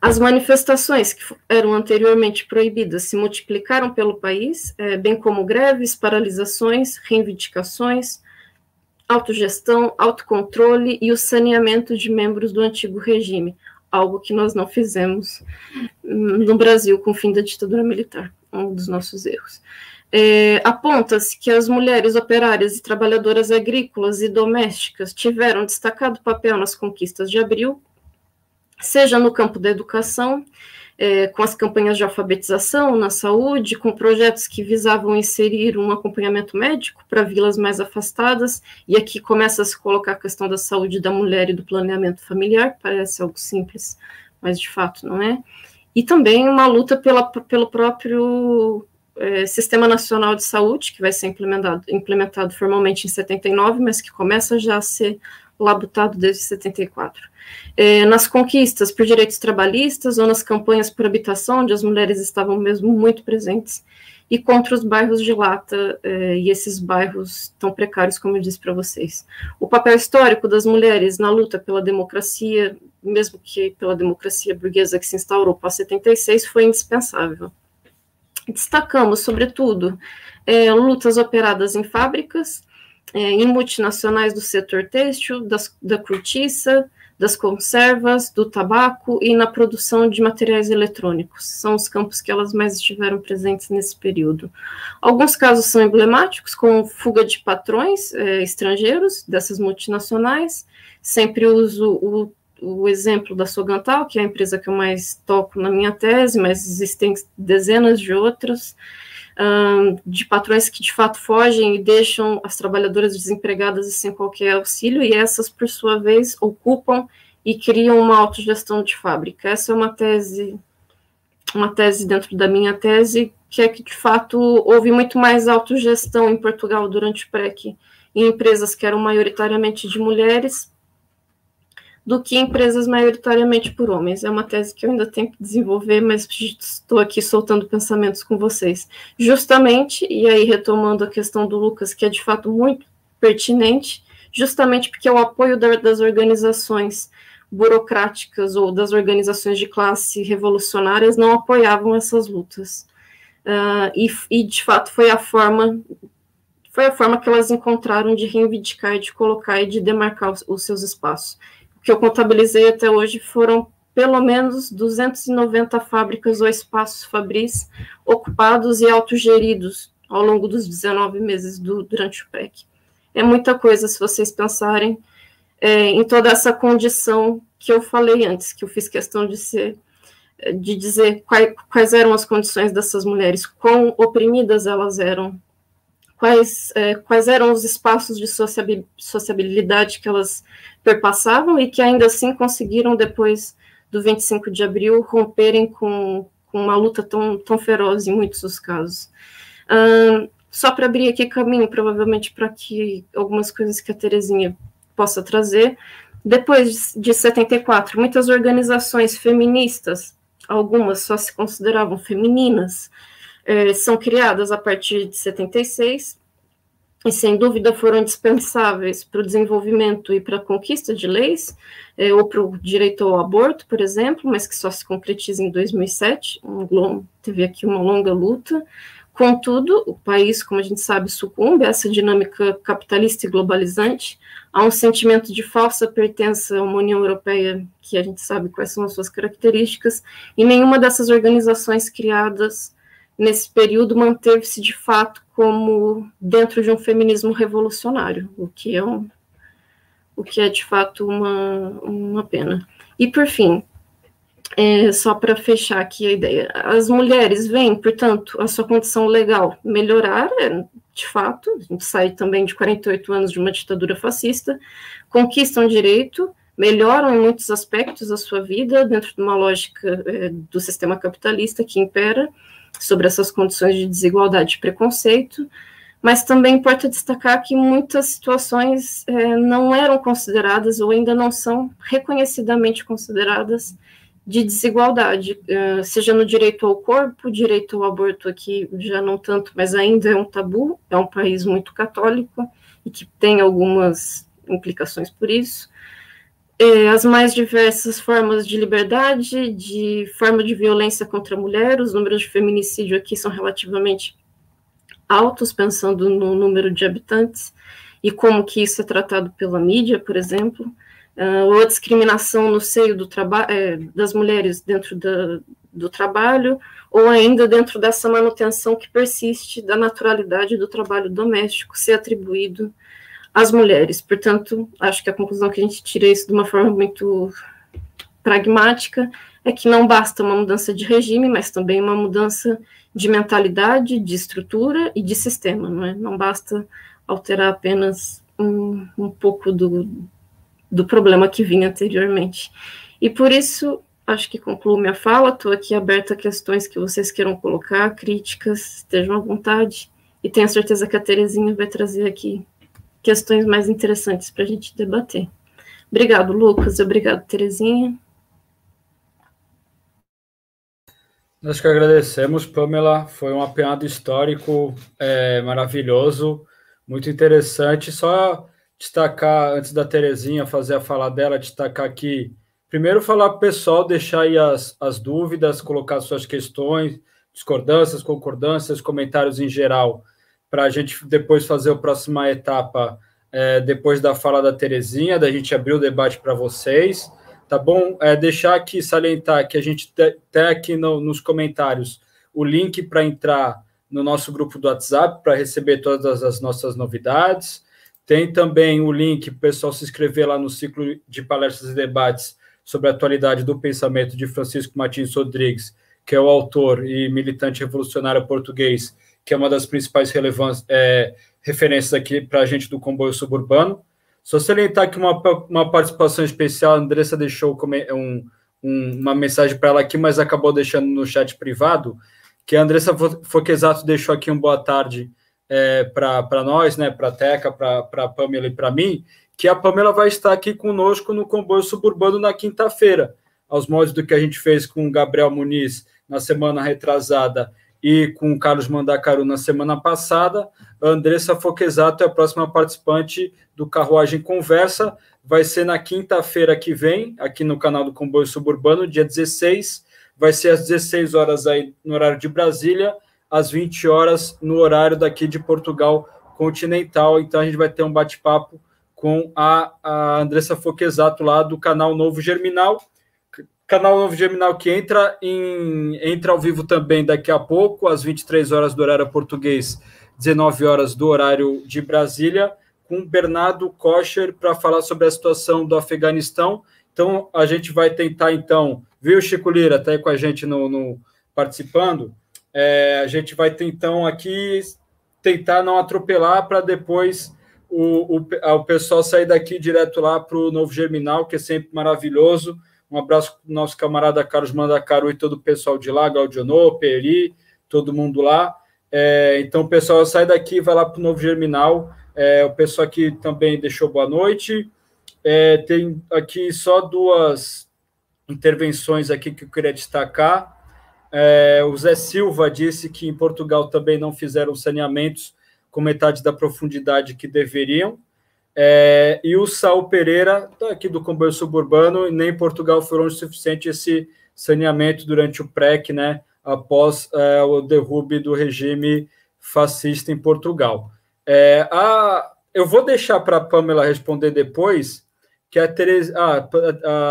As manifestações que eram anteriormente proibidas se multiplicaram pelo país, é, bem como greves, paralisações, reivindicações, autogestão, autocontrole e o saneamento de membros do antigo regime, algo que nós não fizemos hum, no Brasil com o fim da ditadura militar, um dos nossos erros. É, Aponta-se que as mulheres operárias e trabalhadoras agrícolas e domésticas tiveram destacado papel nas conquistas de abril, seja no campo da educação, é, com as campanhas de alfabetização na saúde, com projetos que visavam inserir um acompanhamento médico para vilas mais afastadas, e aqui começa a se colocar a questão da saúde da mulher e do planeamento familiar, parece algo simples, mas de fato não é. E também uma luta pela, pelo próprio é, Sistema Nacional de Saúde, que vai ser implementado, implementado formalmente em 79, mas que começa já a ser labutado desde 74. É, nas conquistas por direitos trabalhistas ou nas campanhas por habitação, onde as mulheres estavam mesmo muito presentes, e contra os bairros de lata é, e esses bairros tão precários, como eu disse para vocês. O papel histórico das mulheres na luta pela democracia, mesmo que pela democracia burguesa que se instaurou pós 76, foi indispensável. Destacamos, sobretudo, é, lutas operadas em fábricas, é, em multinacionais do setor têxtil, das, da cortiça, das conservas, do tabaco e na produção de materiais eletrônicos. São os campos que elas mais estiveram presentes nesse período. Alguns casos são emblemáticos, como fuga de patrões é, estrangeiros dessas multinacionais. Sempre uso o, o exemplo da Sogantal, que é a empresa que eu mais toco na minha tese, mas existem dezenas de outras de patrões que de fato fogem e deixam as trabalhadoras desempregadas sem qualquer auxílio, e essas, por sua vez, ocupam e criam uma autogestão de fábrica. Essa é uma tese, uma tese dentro da minha tese, que é que de fato houve muito mais autogestão em Portugal durante o PREC em empresas que eram maioritariamente de mulheres, do que empresas maioritariamente por homens. É uma tese que eu ainda tenho que desenvolver, mas estou aqui soltando pensamentos com vocês. Justamente, e aí retomando a questão do Lucas, que é de fato muito pertinente, justamente porque o apoio das organizações burocráticas ou das organizações de classe revolucionárias não apoiavam essas lutas. Uh, e, e, de fato, foi a forma foi a forma que elas encontraram de reivindicar, de colocar e de demarcar os, os seus espaços que eu contabilizei até hoje foram pelo menos 290 fábricas ou espaços fabris ocupados e autogeridos ao longo dos 19 meses do, durante o PEC. É muita coisa se vocês pensarem é, em toda essa condição que eu falei antes, que eu fiz questão de ser de dizer quais, quais eram as condições dessas mulheres, quão oprimidas elas eram, quais, é, quais eram os espaços de sociabilidade que elas perpassavam e que ainda assim conseguiram, depois do 25 de abril, romperem com, com uma luta tão, tão feroz em muitos dos casos. só para abrir aqui caminho, provavelmente, para que algumas coisas que a Terezinha possa trazer. Depois de 74, muitas organizações feministas, algumas só se consideravam femininas, é, são criadas a partir de 76, e sem dúvida foram indispensáveis para o desenvolvimento e para a conquista de leis, é, ou para o direito ao aborto, por exemplo, mas que só se concretiza em 2007, um, teve aqui uma longa luta. Contudo, o país, como a gente sabe, sucumbe a essa dinâmica capitalista e globalizante, há um sentimento de falsa pertença a uma União Europeia, que a gente sabe quais são as suas características, e nenhuma dessas organizações criadas nesse período manteve-se de fato como dentro de um feminismo revolucionário, o que é um, o que é de fato uma, uma pena. E por fim, é, só para fechar aqui a ideia, as mulheres veem, portanto, a sua condição legal melhorar, é, de fato, a gente sai também de 48 anos de uma ditadura fascista, conquistam direito, melhoram em muitos aspectos a sua vida dentro de uma lógica é, do sistema capitalista que impera, sobre essas condições de desigualdade e preconceito, mas também importa destacar que muitas situações é, não eram consideradas ou ainda não são reconhecidamente consideradas de desigualdade, é, seja no direito ao corpo, direito ao aborto aqui já não tanto, mas ainda é um tabu, é um país muito católico e que tem algumas implicações por isso, as mais diversas formas de liberdade, de forma de violência contra a mulher, os números de feminicídio aqui são relativamente altos, pensando no número de habitantes, e como que isso é tratado pela mídia, por exemplo, uh, ou a discriminação no seio do é, das mulheres dentro da, do trabalho, ou ainda dentro dessa manutenção que persiste da naturalidade do trabalho doméstico ser atribuído as mulheres. Portanto, acho que a conclusão que a gente tira isso de uma forma muito pragmática é que não basta uma mudança de regime, mas também uma mudança de mentalidade, de estrutura e de sistema, não é? Não basta alterar apenas um, um pouco do, do problema que vinha anteriormente. E por isso, acho que concluo minha fala, estou aqui aberta a questões que vocês queiram colocar, críticas, estejam à vontade, e tenho certeza que a Terezinha vai trazer aqui questões mais interessantes para a gente debater. Obrigado, Lucas. Obrigado, Terezinha. Nós que agradecemos, Pamela. Foi um apanhado histórico é, maravilhoso, muito interessante. Só destacar, antes da Terezinha fazer a fala dela, destacar aqui. Primeiro, falar para o pessoal, deixar aí as, as dúvidas, colocar suas questões, discordâncias, concordâncias, comentários em geral para a gente depois fazer a próxima etapa, é, depois da fala da Terezinha, da gente abrir o debate para vocês, tá bom? É, deixar aqui, salientar que a gente tem aqui no, nos comentários o link para entrar no nosso grupo do WhatsApp para receber todas as nossas novidades. Tem também o link para o pessoal se inscrever lá no ciclo de palestras e debates sobre a atualidade do pensamento de Francisco Martins Rodrigues, que é o autor e militante revolucionário português que é uma das principais é, referências aqui para a gente do comboio suburbano. Só salientar aqui uma, uma participação especial, a Andressa deixou um, um, uma mensagem para ela aqui, mas acabou deixando no chat privado, que a Andressa Foquesato deixou aqui um boa tarde é, para nós, né, para a Teca, para a Pamela e para mim, que a Pamela vai estar aqui conosco no comboio suburbano na quinta-feira, aos modos do que a gente fez com o Gabriel Muniz na semana retrasada e com o Carlos Mandacaru na semana passada. A Andressa Foquesato é a próxima participante do Carruagem Conversa. Vai ser na quinta-feira que vem, aqui no canal do Comboio Suburbano, dia 16. Vai ser às 16 horas aí no horário de Brasília, às 20 horas no horário daqui de Portugal continental. Então a gente vai ter um bate-papo com a, a Andressa Foquesato lá do canal Novo Germinal Canal Novo Germinal que entra, em, entra ao vivo também daqui a pouco, às 23 horas do horário português, 19 horas do horário de Brasília, com Bernardo Kocher para falar sobre a situação do Afeganistão. Então, a gente vai tentar, então, viu, Chico Lira, está aí com a gente no, no participando. É, a gente vai então aqui tentar não atropelar para depois o, o, o pessoal sair daqui direto lá para o Novo Germinal, que é sempre maravilhoso um abraço para o nosso camarada Carlos Mandacaru e todo o pessoal de lá, Gaudionô, Peri, todo mundo lá. É, então, pessoal sai daqui vai lá para o Novo Germinal. É, o pessoal aqui também deixou boa noite. É, tem aqui só duas intervenções aqui que eu queria destacar. É, o Zé Silva disse que em Portugal também não fizeram saneamentos com metade da profundidade que deveriam. É, e o Sal Pereira, tá aqui do comboio suburbano, e nem Portugal foi longe o suficiente esse saneamento durante o PREC, né, após é, o derrube do regime fascista em Portugal. É, a, eu vou deixar para a Pamela responder depois, que a, Teres, ah,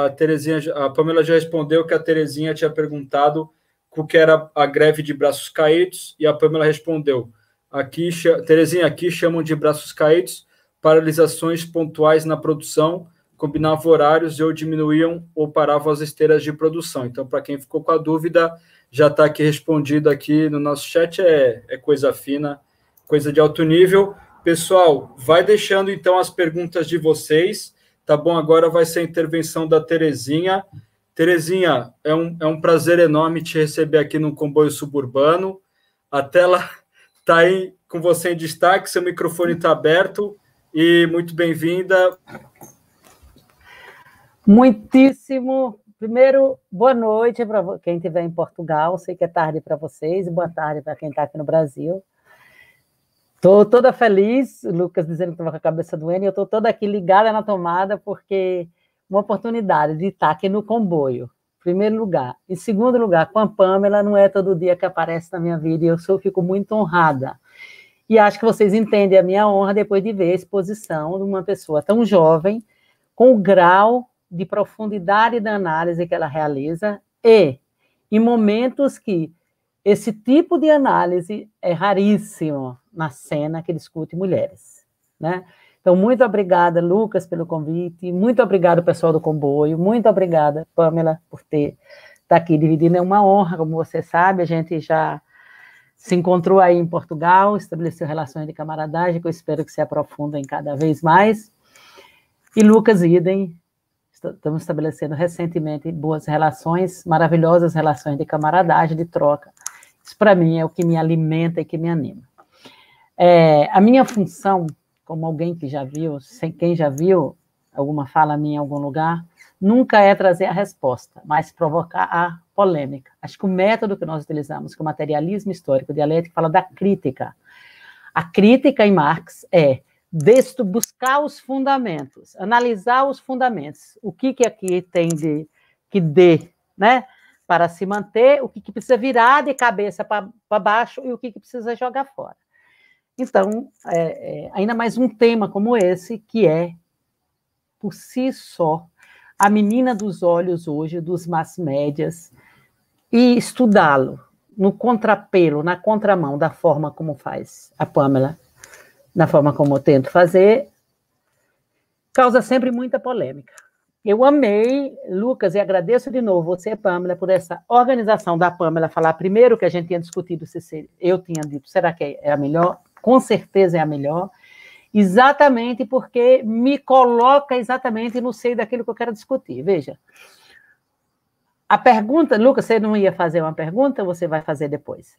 a, Terezinha, a Pamela já respondeu que a Terezinha tinha perguntado o que era a greve de braços caídos, e a Pamela respondeu, aqui, Terezinha, aqui chamam de braços caídos paralisações pontuais na produção, combinavam horários e ou diminuíam ou paravam as esteiras de produção. Então, para quem ficou com a dúvida, já está aqui respondido aqui no nosso chat, é, é coisa fina, coisa de alto nível. Pessoal, vai deixando então as perguntas de vocês, tá bom? Agora vai ser a intervenção da Terezinha. Terezinha, é um, é um prazer enorme te receber aqui no comboio suburbano. A tela está aí com você em destaque, seu microfone está aberto e muito bem-vinda. Muitíssimo. Primeiro, boa noite para quem estiver em Portugal. Sei que é tarde para vocês, e boa tarde para quem está aqui no Brasil. Estou toda feliz, Lucas dizendo que estava com a cabeça doendo, e eu estou toda aqui ligada na tomada, porque uma oportunidade de estar aqui no comboio, primeiro lugar. Em segundo lugar, com a Pamela, não é todo dia que aparece na minha vida, e eu sou, fico muito honrada e acho que vocês entendem a minha honra depois de ver a exposição de uma pessoa tão jovem, com o grau de profundidade da análise que ela realiza, e em momentos que esse tipo de análise é raríssimo na cena que discute mulheres, né? Então, muito obrigada, Lucas, pelo convite, muito obrigado, pessoal do comboio, muito obrigada, Pamela, por ter estar tá aqui dividindo, é uma honra, como você sabe, a gente já se encontrou aí em Portugal, estabeleceu relações de camaradagem, que eu espero que se aprofundem cada vez mais. E Lucas Idem, estamos estabelecendo recentemente boas relações, maravilhosas relações de camaradagem, de troca. Isso, para mim, é o que me alimenta e que me anima. É, a minha função, como alguém que já viu, sem quem já viu alguma fala minha em algum lugar, nunca é trazer a resposta, mas provocar a polêmica. Acho que o método que nós utilizamos, que é o materialismo histórico dialético, fala da crítica. A crítica em Marx é buscar os fundamentos, analisar os fundamentos, o que que aqui tem de que dê, né, para se manter, o que, que precisa virar de cabeça para baixo e o que, que precisa jogar fora. Então, é, é, ainda mais um tema como esse, que é, por si só, a menina dos olhos hoje, dos mass médias, e estudá-lo no contrapelo, na contramão da forma como faz a Pamela, na forma como eu tento fazer, causa sempre muita polêmica. Eu amei, Lucas, e agradeço de novo você, Pamela, por essa organização da Pamela falar primeiro que a gente tinha discutido se eu tinha dito, será que é a melhor? Com certeza é a melhor exatamente porque me coloca exatamente no seio daquilo que eu quero discutir. Veja, a pergunta, Lucas, você não ia fazer uma pergunta você vai fazer depois?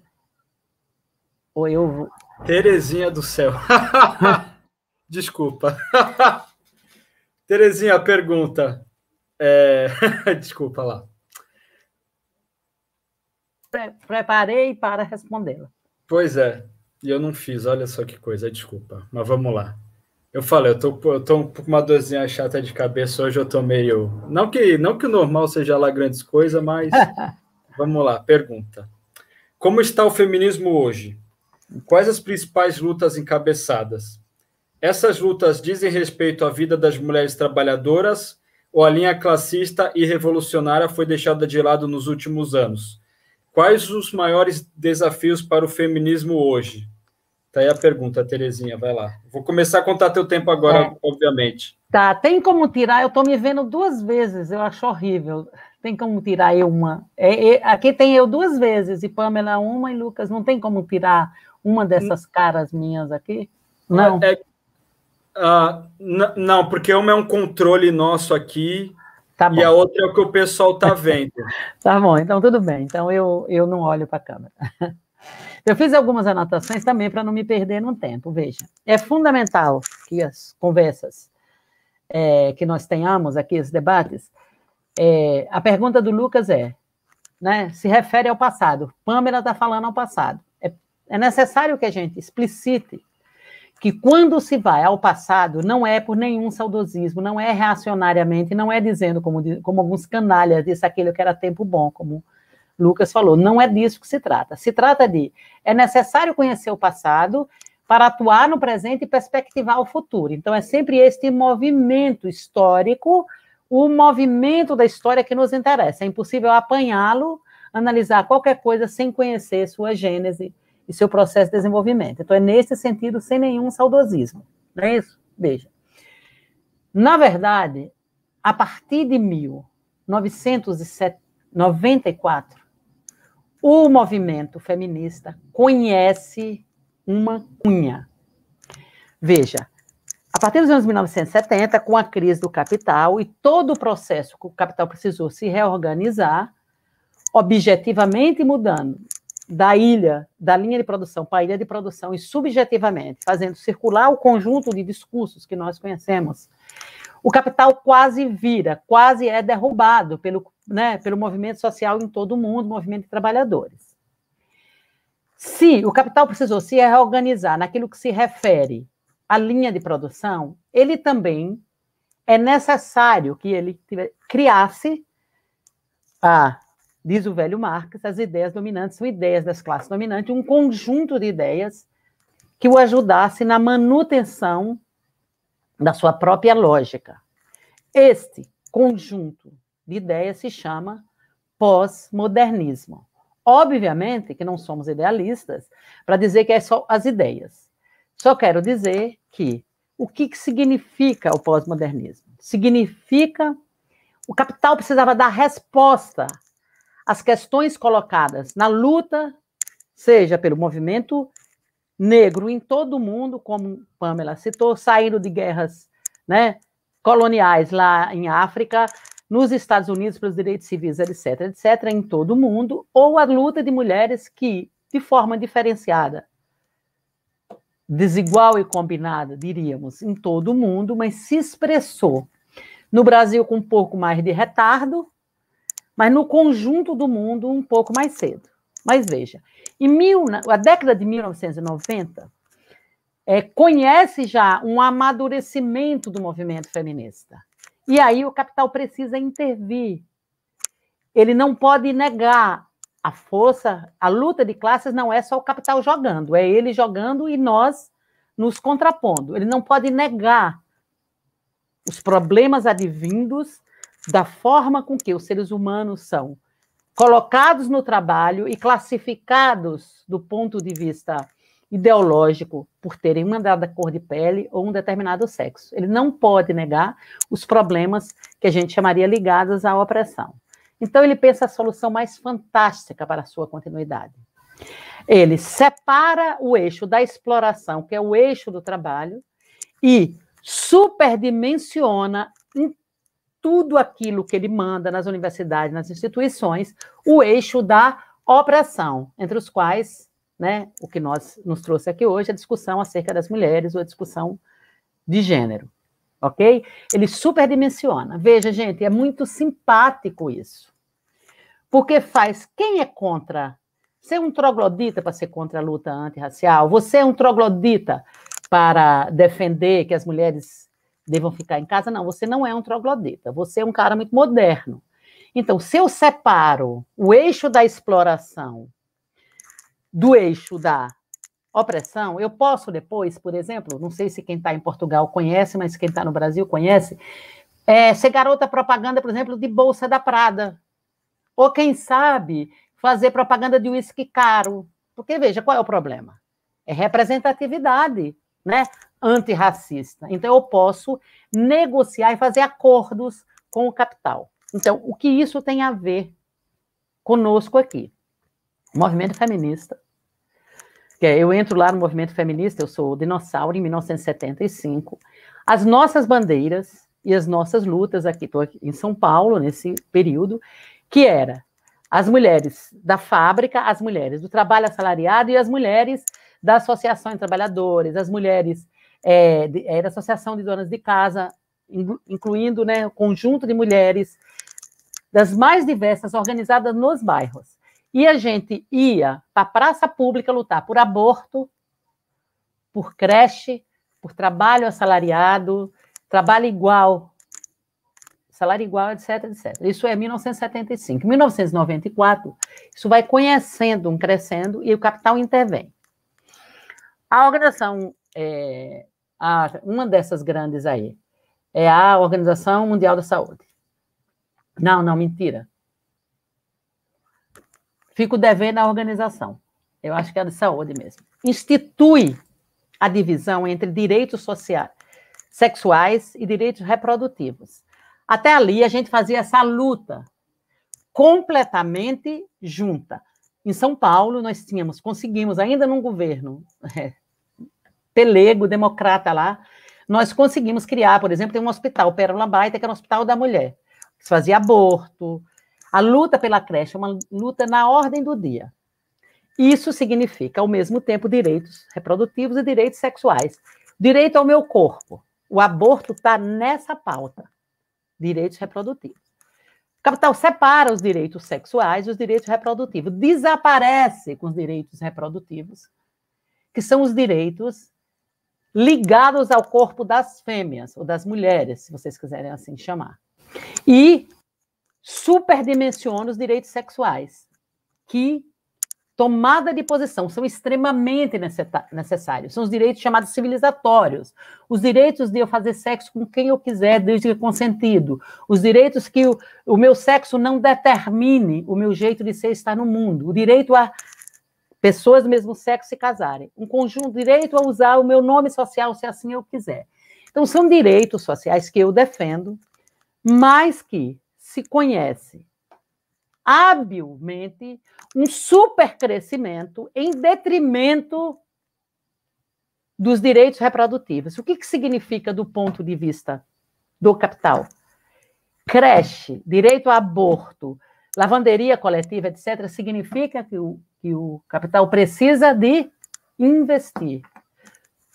Ou eu vou... Terezinha do céu. Desculpa. Terezinha, pergunta. É... Desculpa lá. Preparei para respondê-la. Pois é. E eu não fiz, olha só que coisa, desculpa. Mas vamos lá. Eu falei, eu tô, eu tô com uma dorzinha chata de cabeça hoje, eu tô meio. Não que, não que o normal seja lá grandes coisas, mas vamos lá, pergunta. Como está o feminismo hoje? Quais as principais lutas encabeçadas? Essas lutas dizem respeito à vida das mulheres trabalhadoras ou a linha classista e revolucionária foi deixada de lado nos últimos anos? Quais os maiores desafios para o feminismo hoje? Tá aí a pergunta, Terezinha, vai lá. Vou começar a contar teu tempo agora, é. obviamente. Tá, tem como tirar? Eu estou me vendo duas vezes, eu acho horrível. Tem como tirar eu uma? É, é, aqui tem eu duas vezes, e Pamela uma, e Lucas. Não tem como tirar uma dessas caras minhas aqui? Não. É, uh, não, porque uma é um controle nosso aqui, Tá e a outra é o que o pessoal está vendo. tá bom, então tudo bem. Então eu, eu não olho para a câmera. Eu fiz algumas anotações também para não me perder no tempo. Veja, é fundamental que as conversas é, que nós tenhamos aqui, os debates, é, a pergunta do Lucas é, né, se refere ao passado. Pamela está falando ao passado. É, é necessário que a gente explicite que quando se vai ao passado, não é por nenhum saudosismo, não é reacionariamente, não é dizendo, como, como alguns canalhas, disse aquele que era tempo bom, como Lucas falou, não é disso que se trata. Se trata de, é necessário conhecer o passado para atuar no presente e perspectivar o futuro. Então, é sempre este movimento histórico, o movimento da história que nos interessa. É impossível apanhá-lo, analisar qualquer coisa sem conhecer sua gênese, e seu processo de desenvolvimento. Então, é nesse sentido, sem nenhum saudosismo. Não é isso? Veja. Na verdade, a partir de 1994, o movimento feminista conhece uma cunha. Veja, a partir dos anos 1970, com a crise do capital e todo o processo que o capital precisou se reorganizar, objetivamente mudando da ilha, da linha de produção para a ilha de produção e subjetivamente, fazendo circular o conjunto de discursos que nós conhecemos, o capital quase vira, quase é derrubado pelo, né, pelo movimento social em todo o mundo, movimento de trabalhadores. Se o capital precisou se reorganizar naquilo que se refere à linha de produção, ele também é necessário que ele criasse a diz o velho Marx, as ideias dominantes são ideias das classes dominantes, um conjunto de ideias que o ajudasse na manutenção da sua própria lógica. Este conjunto de ideias se chama pós-modernismo. Obviamente que não somos idealistas para dizer que é só as ideias. Só quero dizer que o que, que significa o pós-modernismo? Significa o capital precisava dar resposta as questões colocadas na luta, seja pelo movimento negro em todo o mundo, como Pamela citou, saindo de guerras né, coloniais lá em África, nos Estados Unidos pelos direitos civis, etc., etc., em todo o mundo, ou a luta de mulheres que, de forma diferenciada, desigual e combinada, diríamos, em todo o mundo, mas se expressou no Brasil com um pouco mais de retardo, mas no conjunto do mundo um pouco mais cedo. Mas veja, em mil, a década de 1990 é, conhece já um amadurecimento do movimento feminista. E aí o capital precisa intervir. Ele não pode negar a força, a luta de classes não é só o capital jogando, é ele jogando e nós nos contrapondo. Ele não pode negar os problemas advindos da forma com que os seres humanos são colocados no trabalho e classificados do ponto de vista ideológico por terem uma dada cor de pele ou um determinado sexo. Ele não pode negar os problemas que a gente chamaria ligados à opressão. Então ele pensa a solução mais fantástica para a sua continuidade. Ele separa o eixo da exploração, que é o eixo do trabalho, e superdimensiona tudo aquilo que ele manda nas universidades, nas instituições, o eixo da opressão, entre os quais, né, o que nós nos trouxe aqui hoje, a discussão acerca das mulheres, ou a discussão de gênero, ok? Ele superdimensiona. Veja, gente, é muito simpático isso, porque faz quem é contra. Você é um troglodita para ser contra a luta antirracial? Você é um troglodita para defender que as mulheres devam ficar em casa. Não, você não é um troglodita, você é um cara muito moderno. Então, se eu separo o eixo da exploração do eixo da opressão, eu posso depois, por exemplo, não sei se quem está em Portugal conhece, mas quem está no Brasil conhece, é, ser garota propaganda, por exemplo, de Bolsa da Prada. Ou quem sabe fazer propaganda de uísque caro. Porque, veja, qual é o problema? É representatividade, né? antirracista. Então, eu posso negociar e fazer acordos com o capital. Então, o que isso tem a ver conosco aqui? Movimento feminista. É, eu entro lá no movimento feminista, eu sou dinossauro em 1975. As nossas bandeiras e as nossas lutas aqui, estou em São Paulo nesse período, que era as mulheres da fábrica, as mulheres do trabalho assalariado e as mulheres da associação de trabalhadores, as mulheres é, é, da Associação de Donas de Casa, incluindo né, o conjunto de mulheres das mais diversas, organizadas nos bairros. E a gente ia para a praça pública lutar por aborto, por creche, por trabalho assalariado, trabalho igual, salário igual, etc, etc. Isso é 1975. Em 1994, isso vai conhecendo, crescendo, e o capital intervém. A organização, é, a, uma dessas grandes aí, é a Organização Mundial da Saúde. Não, não, mentira. Fico devendo a organização. Eu acho que é de saúde mesmo. Institui a divisão entre direitos sociais, sexuais e direitos reprodutivos. Até ali a gente fazia essa luta completamente junta. Em São Paulo nós tínhamos, conseguimos ainda num governo é, pelego, democrata lá, nós conseguimos criar, por exemplo, tem um hospital, Pérola Baita, que era um hospital da mulher, que fazia aborto. A luta pela creche é uma luta na ordem do dia. Isso significa, ao mesmo tempo, direitos reprodutivos e direitos sexuais. Direito ao meu corpo. O aborto está nessa pauta. Direitos reprodutivos. O capital separa os direitos sexuais e os direitos reprodutivos. Desaparece com os direitos reprodutivos, que são os direitos ligados ao corpo das fêmeas, ou das mulheres, se vocês quiserem assim chamar. E superdimensiona os direitos sexuais, que tomada de posição são extremamente necessários. São os direitos chamados civilizatórios. Os direitos de eu fazer sexo com quem eu quiser, desde que consentido. Os direitos que o, o meu sexo não determine o meu jeito de ser estar no mundo. O direito a pessoas do mesmo sexo se casarem. Um conjunto direito a usar o meu nome social se assim eu quiser. Então, são direitos sociais que eu defendo, mas que se conhece habilmente um supercrescimento em detrimento dos direitos reprodutivos. O que, que significa do ponto de vista do capital? Creche, direito a aborto, lavanderia coletiva, etc., significa que o, que o capital precisa de investir.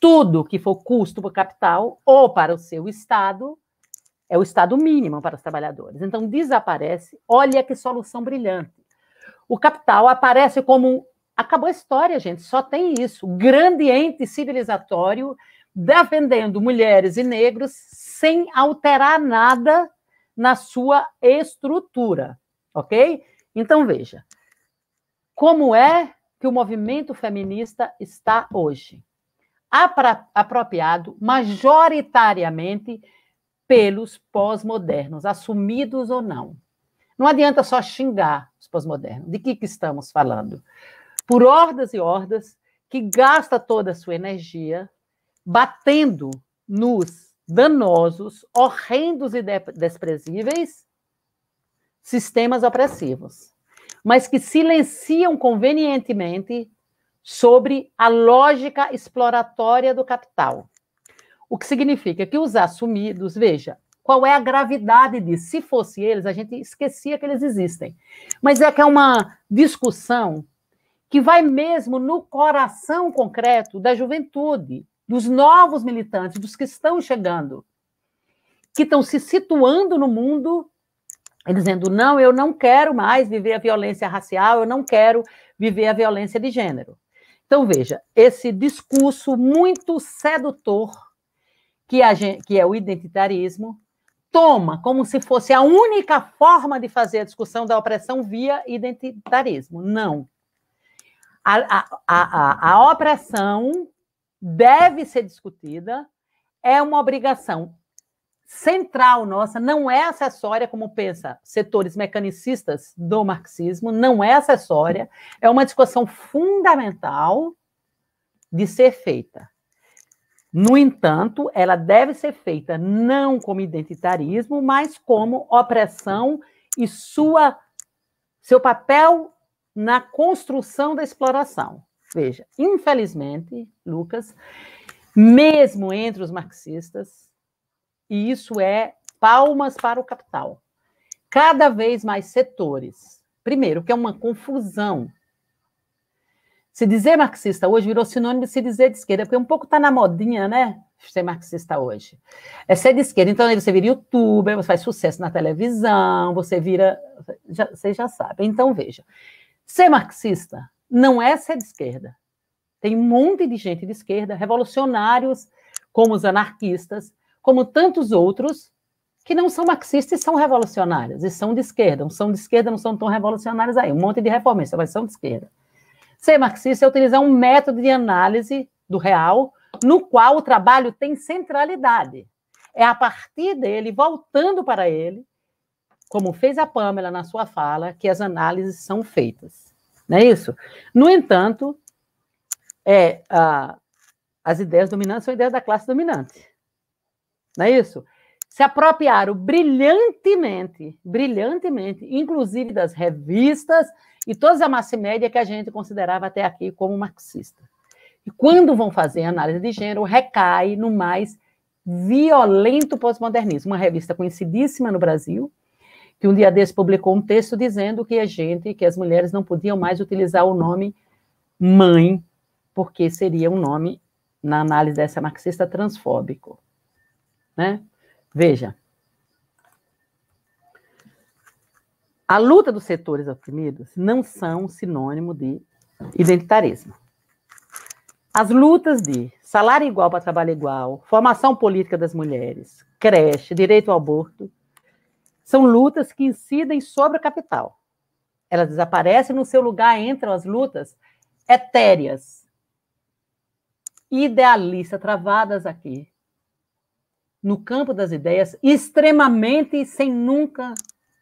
Tudo que for custo para o capital ou para o seu Estado é o estado mínimo para os trabalhadores. Então, desaparece. Olha que solução brilhante. O capital aparece como. Acabou a história, gente, só tem isso. Grande ente civilizatório defendendo mulheres e negros sem alterar nada na sua estrutura, ok? Então, veja. Como é que o movimento feminista está hoje? Apropriado majoritariamente pelos pós-modernos, assumidos ou não. Não adianta só xingar os pós-modernos. De que, que estamos falando? Por hordas e hordas que gasta toda a sua energia batendo nos danosos, horrendos e desprezíveis sistemas opressivos, mas que silenciam convenientemente sobre a lógica exploratória do capital. O que significa que os assumidos, veja, qual é a gravidade disso? Se fosse eles, a gente esquecia que eles existem. Mas é que é uma discussão que vai mesmo no coração concreto da juventude, dos novos militantes, dos que estão chegando, que estão se situando no mundo e dizendo: não, eu não quero mais viver a violência racial, eu não quero viver a violência de gênero. Então, veja, esse discurso muito sedutor que, gente, que é o identitarismo, toma como se fosse a única forma de fazer a discussão da opressão via identitarismo. Não. A, a, a, a opressão deve ser discutida, é uma obrigação central nossa, não é acessória, como pensa setores mecanicistas do marxismo, não é acessória, é uma discussão fundamental de ser feita. No entanto, ela deve ser feita não como identitarismo, mas como opressão e sua seu papel na construção da exploração. Veja, infelizmente, Lucas, mesmo entre os marxistas, e isso é palmas para o capital. Cada vez mais setores. Primeiro, que é uma confusão se dizer marxista hoje virou sinônimo de se dizer de esquerda, porque um pouco está na modinha, né? Ser marxista hoje. É ser de esquerda. Então, aí você vira youtuber, você faz sucesso na televisão, você vira. Já, você já sabe. Então, veja. Ser marxista não é ser de esquerda. Tem um monte de gente de esquerda, revolucionários, como os anarquistas, como tantos outros que não são marxistas e são revolucionários, e são de esquerda. Não são de esquerda, não são tão revolucionários aí. Um monte de reformistas, mas são de esquerda. Ser marxista é utilizar um método de análise do real, no qual o trabalho tem centralidade. É a partir dele, voltando para ele, como fez a Pamela na sua fala, que as análises são feitas. Não é isso? No entanto, é, a, as ideias dominantes são ideias da classe dominante. Não é isso? Se apropriaram brilhantemente, brilhantemente, inclusive das revistas e toda a massa média que a gente considerava até aqui como marxista. E quando vão fazer análise de gênero, recai no mais violento pós-modernismo. Uma revista conhecidíssima no Brasil, que um dia desse publicou um texto dizendo que a gente, que as mulheres não podiam mais utilizar o nome mãe, porque seria um nome, na análise dessa marxista, transfóbico. Né? Veja. A luta dos setores oprimidos não são sinônimo de identitarismo. As lutas de salário igual para trabalho igual, formação política das mulheres, creche, direito ao aborto, são lutas que incidem sobre o capital. Elas desaparecem no seu lugar, entram as lutas etéreas, idealistas, travadas aqui, no campo das ideias, extremamente sem nunca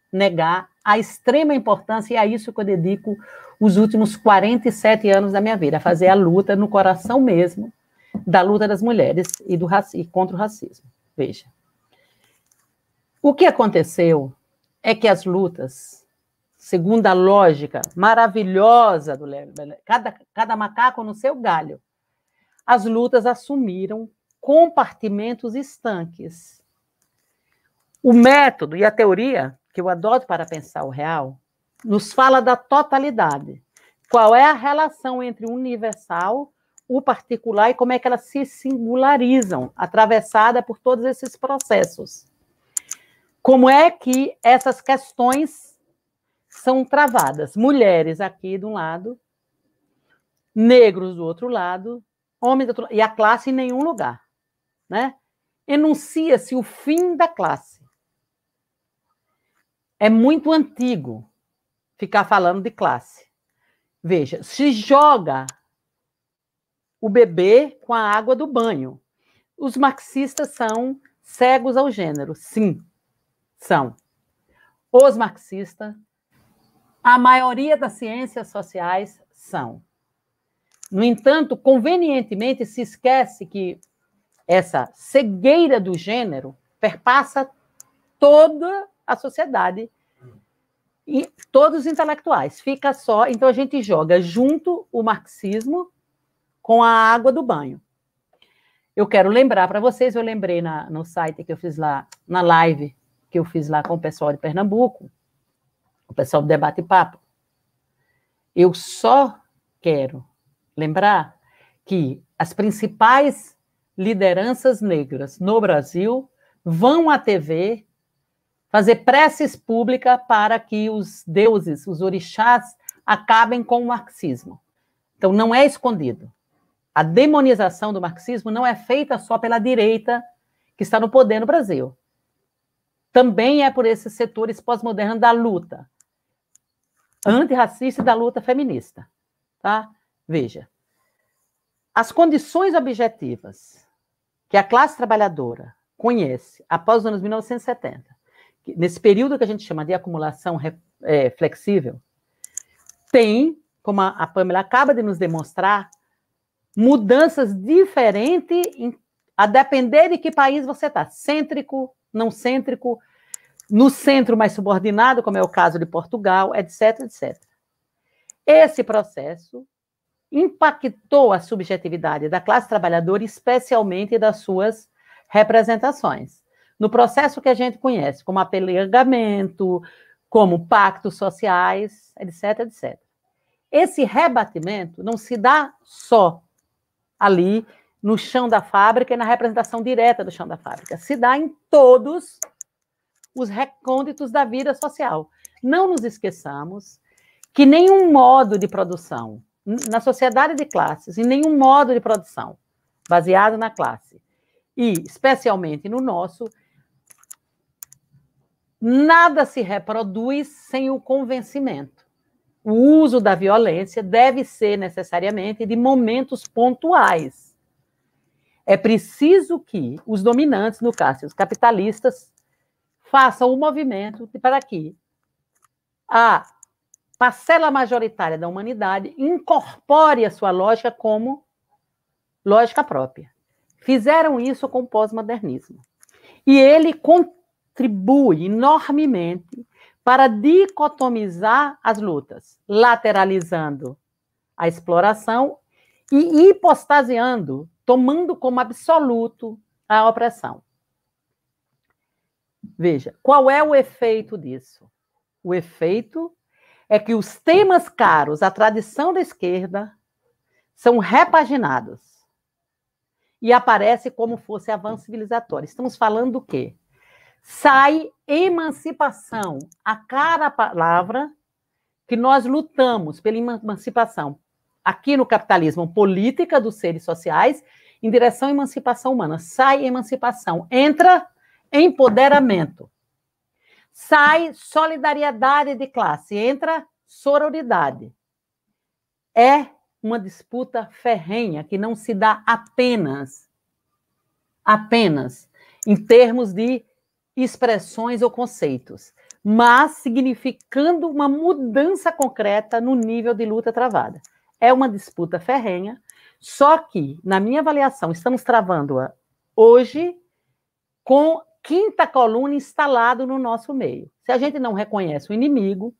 negar a extrema importância, e é a isso que eu dedico os últimos 47 anos da minha vida, a fazer a luta no coração mesmo da luta das mulheres e, do e contra o racismo. Veja. O que aconteceu é que as lutas, segundo a lógica maravilhosa do cada, cada macaco no seu galho, as lutas assumiram compartimentos estanques. O método e a teoria que eu adoto para pensar o real nos fala da totalidade. Qual é a relação entre o universal, o particular e como é que elas se singularizam, atravessada por todos esses processos. Como é que essas questões são travadas? Mulheres aqui de um lado, negros do outro lado, homens do outro lado, e a classe em nenhum lugar né? Enuncia-se o fim da classe. É muito antigo ficar falando de classe. Veja, se joga o bebê com a água do banho. Os marxistas são cegos ao gênero, sim, são. Os marxistas, a maioria das ciências sociais são. No entanto, convenientemente se esquece que essa cegueira do gênero perpassa toda a sociedade e todos os intelectuais. Fica só, então a gente joga junto o marxismo com a água do banho. Eu quero lembrar para vocês, eu lembrei na, no site que eu fiz lá, na live que eu fiz lá com o pessoal de Pernambuco, o pessoal do Debate Papo. Eu só quero lembrar que as principais lideranças negras no Brasil vão à TV fazer preces públicas para que os deuses, os orixás, acabem com o marxismo. Então, não é escondido. A demonização do marxismo não é feita só pela direita que está no poder no Brasil. Também é por esses setores pós-modernos da luta antirracista e da luta feminista. Tá? Veja, as condições objetivas que a classe trabalhadora conhece após os anos 1970, nesse período que a gente chama de acumulação é, flexível, tem, como a Pamela acaba de nos demonstrar, mudanças diferentes em, a depender de que país você está, cêntrico, não cêntrico, no centro mais subordinado, como é o caso de Portugal, etc, etc. Esse processo impactou a subjetividade da classe trabalhadora, especialmente das suas representações. No processo que a gente conhece como apelegamento, como pactos sociais, etc, etc. Esse rebatimento não se dá só ali no chão da fábrica e na representação direta do chão da fábrica, se dá em todos os recônditos da vida social. Não nos esqueçamos que nenhum modo de produção, na sociedade de classes, em nenhum modo de produção baseado na classe, e, especialmente no nosso, nada se reproduz sem o convencimento. O uso da violência deve ser necessariamente de momentos pontuais. É preciso que os dominantes, no caso, os capitalistas, façam o movimento para que a parcela majoritária da humanidade incorpore a sua lógica como lógica própria. Fizeram isso com o pós-modernismo. E ele contribui enormemente para dicotomizar as lutas, lateralizando a exploração e hipostasiando, tomando como absoluto a opressão. Veja, qual é o efeito disso? O efeito é que os temas caros à tradição da esquerda são repaginados e aparece como fosse avanço civilizatório. Estamos falando do quê? Sai emancipação, a cara palavra que nós lutamos pela emancipação aqui no capitalismo, política dos seres sociais, em direção à emancipação humana. Sai emancipação, entra empoderamento. Sai solidariedade de classe, entra sororidade. É uma disputa ferrenha que não se dá apenas apenas em termos de expressões ou conceitos, mas significando uma mudança concreta no nível de luta travada. É uma disputa ferrenha, só que, na minha avaliação, estamos travando-a hoje com quinta coluna instalado no nosso meio. Se a gente não reconhece o inimigo,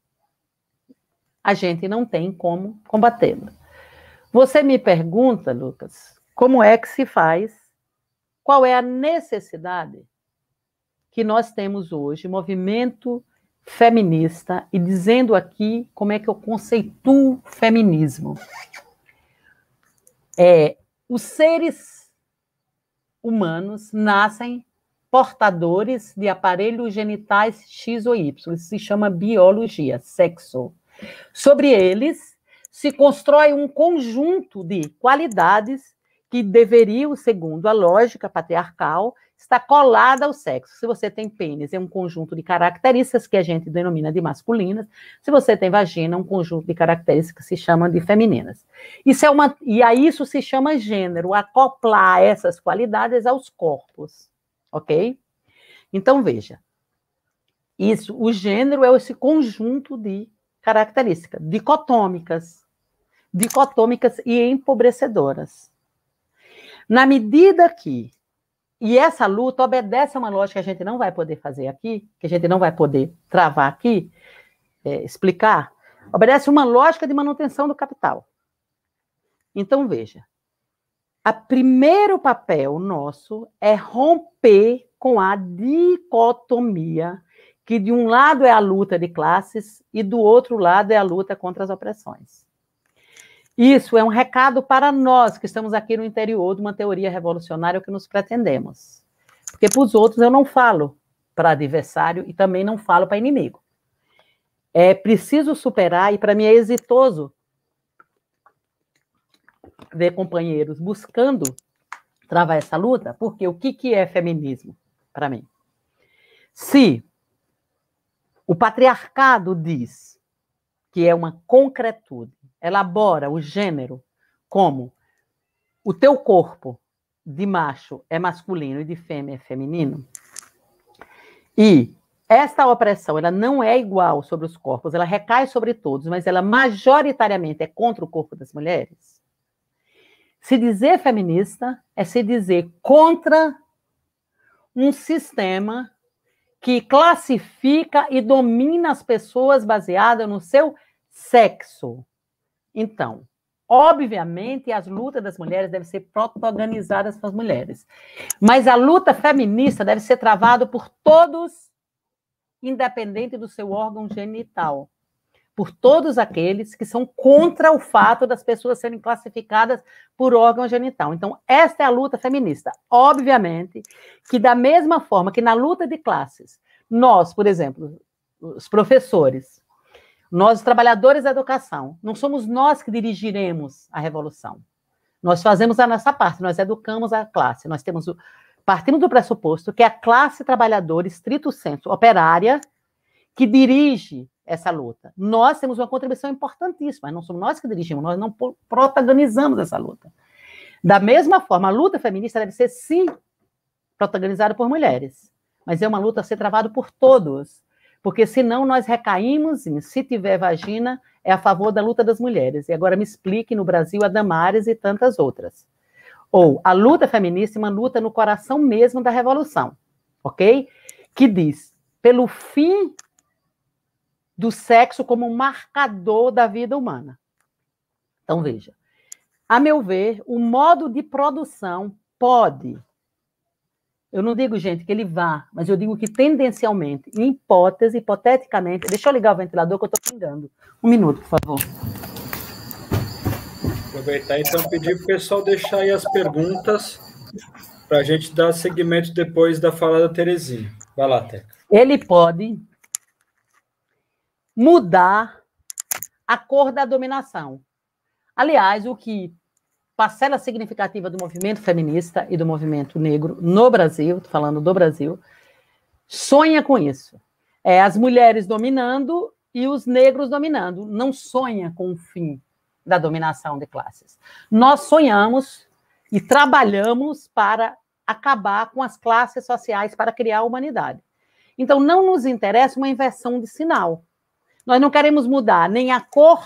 a gente não tem como combatê-lo. Você me pergunta, Lucas, como é que se faz? Qual é a necessidade que nós temos hoje, movimento feminista, e dizendo aqui como é que eu conceituo feminismo. É, os seres humanos nascem portadores de aparelhos genitais X ou Y. Isso se chama biologia, sexo. Sobre eles se constrói um conjunto de qualidades que deveriam, segundo a lógica patriarcal, estar colada ao sexo. Se você tem pênis, é um conjunto de características que a gente denomina de masculinas. Se você tem vagina, é um conjunto de características que se chamam de femininas. Isso é uma e a isso se chama gênero, acoplar essas qualidades aos corpos. OK? Então veja. Isso, o gênero é esse conjunto de características dicotômicas, dicotômicas e empobrecedoras. Na medida que e essa luta obedece a uma lógica que a gente não vai poder fazer aqui, que a gente não vai poder travar aqui, é, explicar, obedece uma lógica de manutenção do capital. Então, veja, o primeiro papel nosso é romper com a dicotomia que de um lado é a luta de classes e do outro lado é a luta contra as opressões. Isso é um recado para nós que estamos aqui no interior de uma teoria revolucionária que nos pretendemos. Porque para os outros eu não falo para adversário e também não falo para inimigo. É preciso superar, e para mim é exitoso ver companheiros buscando travar essa luta, porque o que, que é feminismo para mim? Se o patriarcado diz que é uma concretude, elabora o gênero como o teu corpo de macho é masculino e de fêmea é feminino. E esta opressão, ela não é igual sobre os corpos, ela recai sobre todos, mas ela majoritariamente é contra o corpo das mulheres. Se dizer feminista é se dizer contra um sistema que classifica e domina as pessoas baseada no seu sexo. Então, obviamente, as lutas das mulheres devem ser protagonizadas pelas mulheres. Mas a luta feminista deve ser travada por todos, independente do seu órgão genital. Por todos aqueles que são contra o fato das pessoas serem classificadas por órgão genital. Então, esta é a luta feminista. Obviamente que, da mesma forma que na luta de classes, nós, por exemplo, os professores, nós, trabalhadores da educação, não somos nós que dirigiremos a revolução. Nós fazemos a nossa parte, nós educamos a classe, nós temos o, Partimos do pressuposto que é a classe trabalhadora, estrito senso, operária, que dirige essa luta. Nós temos uma contribuição importantíssima, mas não somos nós que dirigimos, nós não protagonizamos essa luta. Da mesma forma, a luta feminista deve ser, sim, protagonizada por mulheres, mas é uma luta a ser travada por todos, porque senão nós recaímos em se tiver vagina, é a favor da luta das mulheres. E agora me explique no Brasil a Damares e tantas outras. Ou a luta feminista é uma luta no coração mesmo da revolução, ok? Que diz, pelo fim do sexo como marcador da vida humana. Então, veja. A meu ver, o modo de produção pode. Eu não digo, gente, que ele vá, mas eu digo que tendencialmente, em hipótese, hipoteticamente. Deixa eu ligar o ventilador que eu estou pingando. Um minuto, por favor. Aproveitar então pedir para o pessoal deixar aí as perguntas para a gente dar seguimento depois da fala da Terezinha. Vai lá, Teca. Ele pode mudar a cor da dominação. Aliás, o que parcela significativa do movimento feminista e do movimento negro no Brasil, falando do Brasil, sonha com isso. É as mulheres dominando e os negros dominando. Não sonha com o fim da dominação de classes. Nós sonhamos e trabalhamos para acabar com as classes sociais para criar a humanidade. Então, não nos interessa uma inversão de sinal. Nós não queremos mudar nem a cor,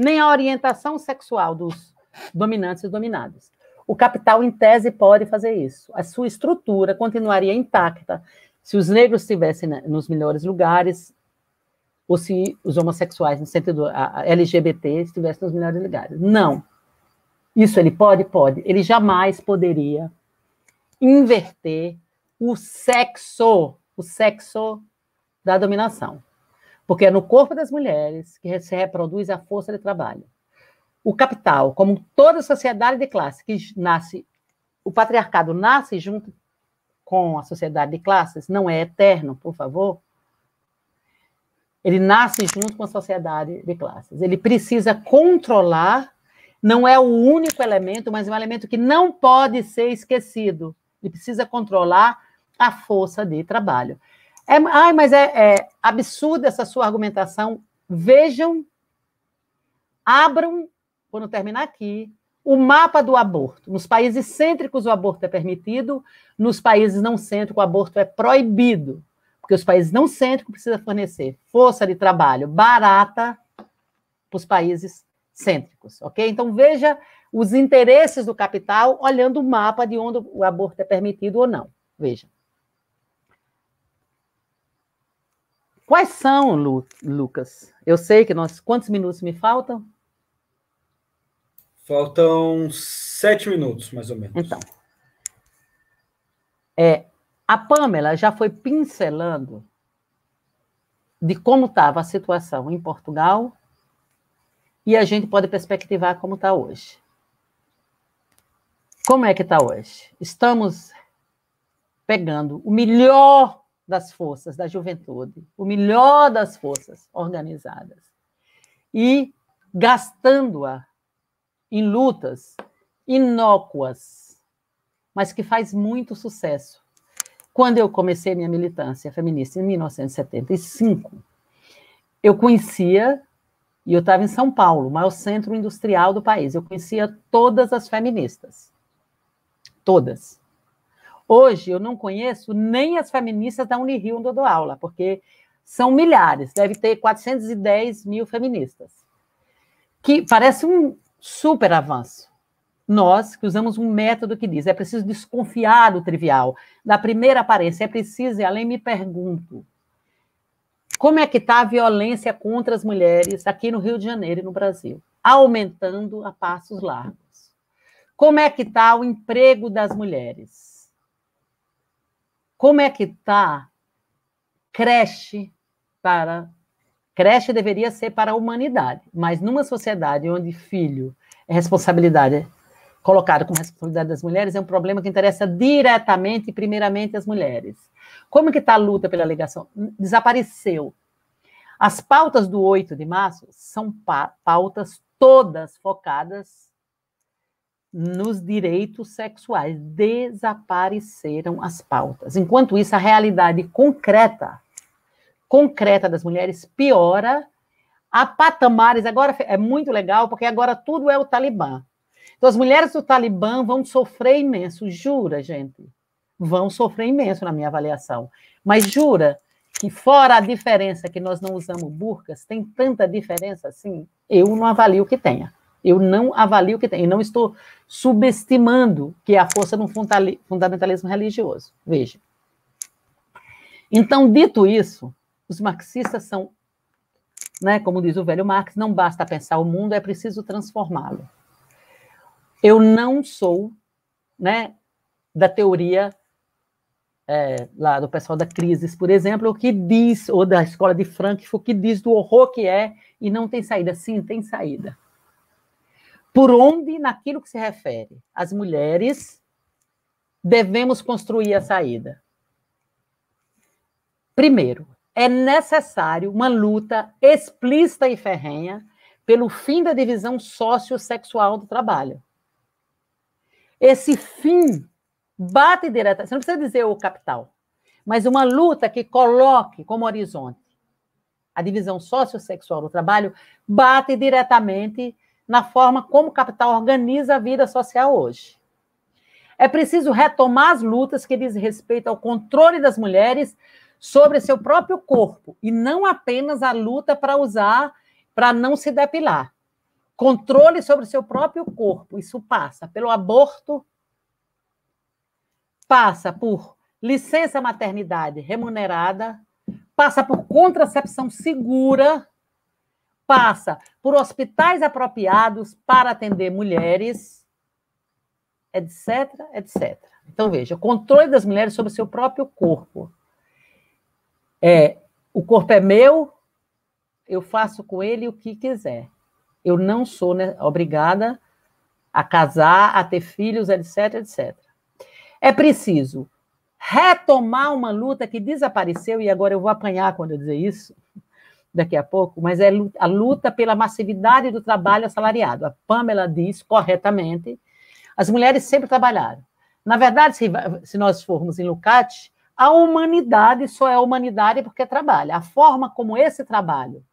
nem a orientação sexual dos dominantes e dominados. O capital, em tese, pode fazer isso. A sua estrutura continuaria intacta se os negros estivessem nos melhores lugares, ou se os homossexuais, no sentido LGBT, estivessem nos melhores lugares. Não. Isso ele pode? Pode. Ele jamais poderia inverter o sexo, o sexo da dominação. Porque é no corpo das mulheres que se reproduz a força de trabalho. O capital, como toda sociedade de classe que nasce, o patriarcado nasce junto com a sociedade de classes, não é eterno, por favor. Ele nasce junto com a sociedade de classes. Ele precisa controlar, não é o único elemento, mas é um elemento que não pode ser esquecido. Ele precisa controlar a força de trabalho. É, ai, mas é, é absurda essa sua argumentação. Vejam, abram, quando terminar aqui, o mapa do aborto. Nos países cêntricos, o aborto é permitido, nos países não cêntricos, o aborto é proibido. Porque os países não cêntricos precisam fornecer força de trabalho barata para os países cêntricos, ok? Então, veja os interesses do capital olhando o mapa de onde o aborto é permitido ou não. Veja. Quais são, Lu, Lucas? Eu sei que nós. Quantos minutos me faltam? Faltam sete minutos, mais ou menos. Então. É, a Pamela já foi pincelando de como estava a situação em Portugal e a gente pode perspectivar como está hoje. Como é que está hoje? Estamos pegando o melhor das forças da juventude, o melhor das forças organizadas, e gastando-a em lutas inócuas, mas que faz muito sucesso. Quando eu comecei minha militância feminista em 1975, eu conhecia, e eu estava em São Paulo, o maior centro industrial do país, eu conhecia todas as feministas. Todas. Hoje eu não conheço nem as feministas da Unirio onde eu dou aula, porque são milhares, deve ter 410 mil feministas. Que parece um super avanço. Nós que usamos um método que diz é preciso desconfiar do trivial, da primeira aparência, é preciso, e além me pergunto, como é que está a violência contra as mulheres aqui no Rio de Janeiro e no Brasil? Aumentando a passos largos. Como é que está o emprego das mulheres? Como é que está creche para. Creche deveria ser para a humanidade, mas numa sociedade onde filho é responsabilidade colocado como responsabilidade das mulheres, é um problema que interessa diretamente e primeiramente as mulheres. Como que está a luta pela ligação? Desapareceu. As pautas do 8 de março são pautas todas focadas nos direitos sexuais. Desapareceram as pautas. Enquanto isso, a realidade concreta, concreta das mulheres piora a patamares. Agora é muito legal, porque agora tudo é o Talibã. Então, as mulheres do Talibã vão sofrer imenso. Jura, gente? Vão sofrer imenso na minha avaliação. Mas jura que, fora a diferença que nós não usamos burcas, tem tanta diferença assim? Eu não avalio que tenha. Eu não avalio que tem. E não estou subestimando que é a força do fundamentalismo religioso. Veja. Então, dito isso, os marxistas são, né, como diz o velho Marx, não basta pensar o mundo, é preciso transformá-lo. Eu não sou né, da teoria é, lá do pessoal da Crises, por exemplo, o que diz, ou da escola de Frankfurt, que diz do horror que é e não tem saída. Sim, tem saída. Por onde, naquilo que se refere às mulheres, devemos construir a saída? Primeiro, é necessário uma luta explícita e ferrenha pelo fim da divisão sociossexual do trabalho. Esse fim bate diretamente, você não precisa dizer o capital, mas uma luta que coloque como horizonte a divisão sociossexual do trabalho bate diretamente na forma como o capital organiza a vida social hoje. É preciso retomar as lutas que diz respeito ao controle das mulheres sobre seu próprio corpo e não apenas a luta para usar para não se depilar. Controle sobre seu próprio corpo, isso passa pelo aborto, passa por licença maternidade remunerada, passa por contracepção segura, passa por hospitais apropriados para atender mulheres, etc, etc. Então, veja, controle das mulheres sobre o seu próprio corpo. É, o corpo é meu, eu faço com ele o que quiser. Eu não sou né, obrigada a casar, a ter filhos, etc, etc. É preciso retomar uma luta que desapareceu, e agora eu vou apanhar quando eu dizer isso, daqui a pouco, mas é a luta pela massividade do trabalho assalariado. A Pamela diz corretamente: as mulheres sempre trabalharam. Na verdade, se, se nós formos em Lucati, a humanidade só é humanidade porque trabalha. A forma como esse trabalho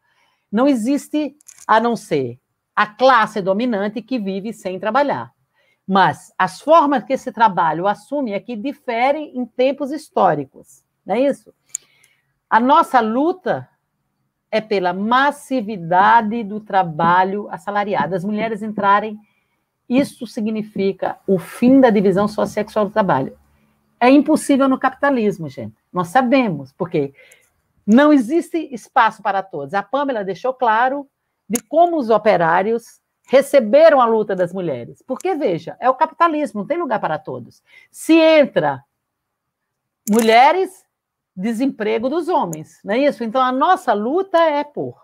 não existe a não ser a classe dominante que vive sem trabalhar. Mas as formas que esse trabalho assume é que diferem em tempos históricos, não é isso? A nossa luta é pela massividade do trabalho assalariado. As mulheres entrarem, isso significa o fim da divisão sociossexual do trabalho. É impossível no capitalismo, gente. Nós sabemos, porque não existe espaço para todos. A Pamela deixou claro de como os operários receberam a luta das mulheres. Porque, veja, é o capitalismo, não tem lugar para todos. Se entra mulheres, desemprego dos homens, não é isso? Então, a nossa luta é por,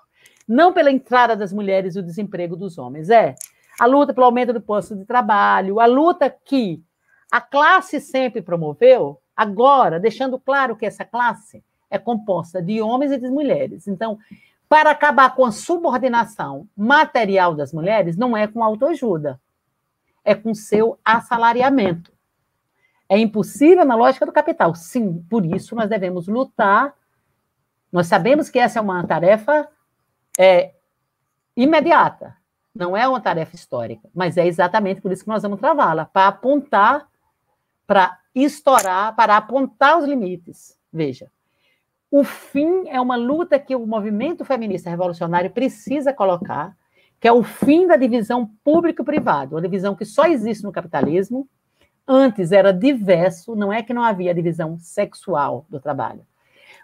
não pela entrada das mulheres e o desemprego dos homens, é a luta pelo aumento do posto de trabalho, a luta que a classe sempre promoveu, agora, deixando claro que essa classe é composta de homens e de mulheres. Então, para acabar com a subordinação material das mulheres, não é com autoajuda, é com seu assalariamento. É impossível na lógica do capital. Sim, por isso nós devemos lutar. Nós sabemos que essa é uma tarefa é, imediata, não é uma tarefa histórica, mas é exatamente por isso que nós vamos travá-la para apontar, para estourar, para apontar os limites. Veja, o fim é uma luta que o movimento feminista revolucionário precisa colocar, que é o fim da divisão público-privado, uma divisão que só existe no capitalismo Antes era diverso, não é que não havia divisão sexual do trabalho,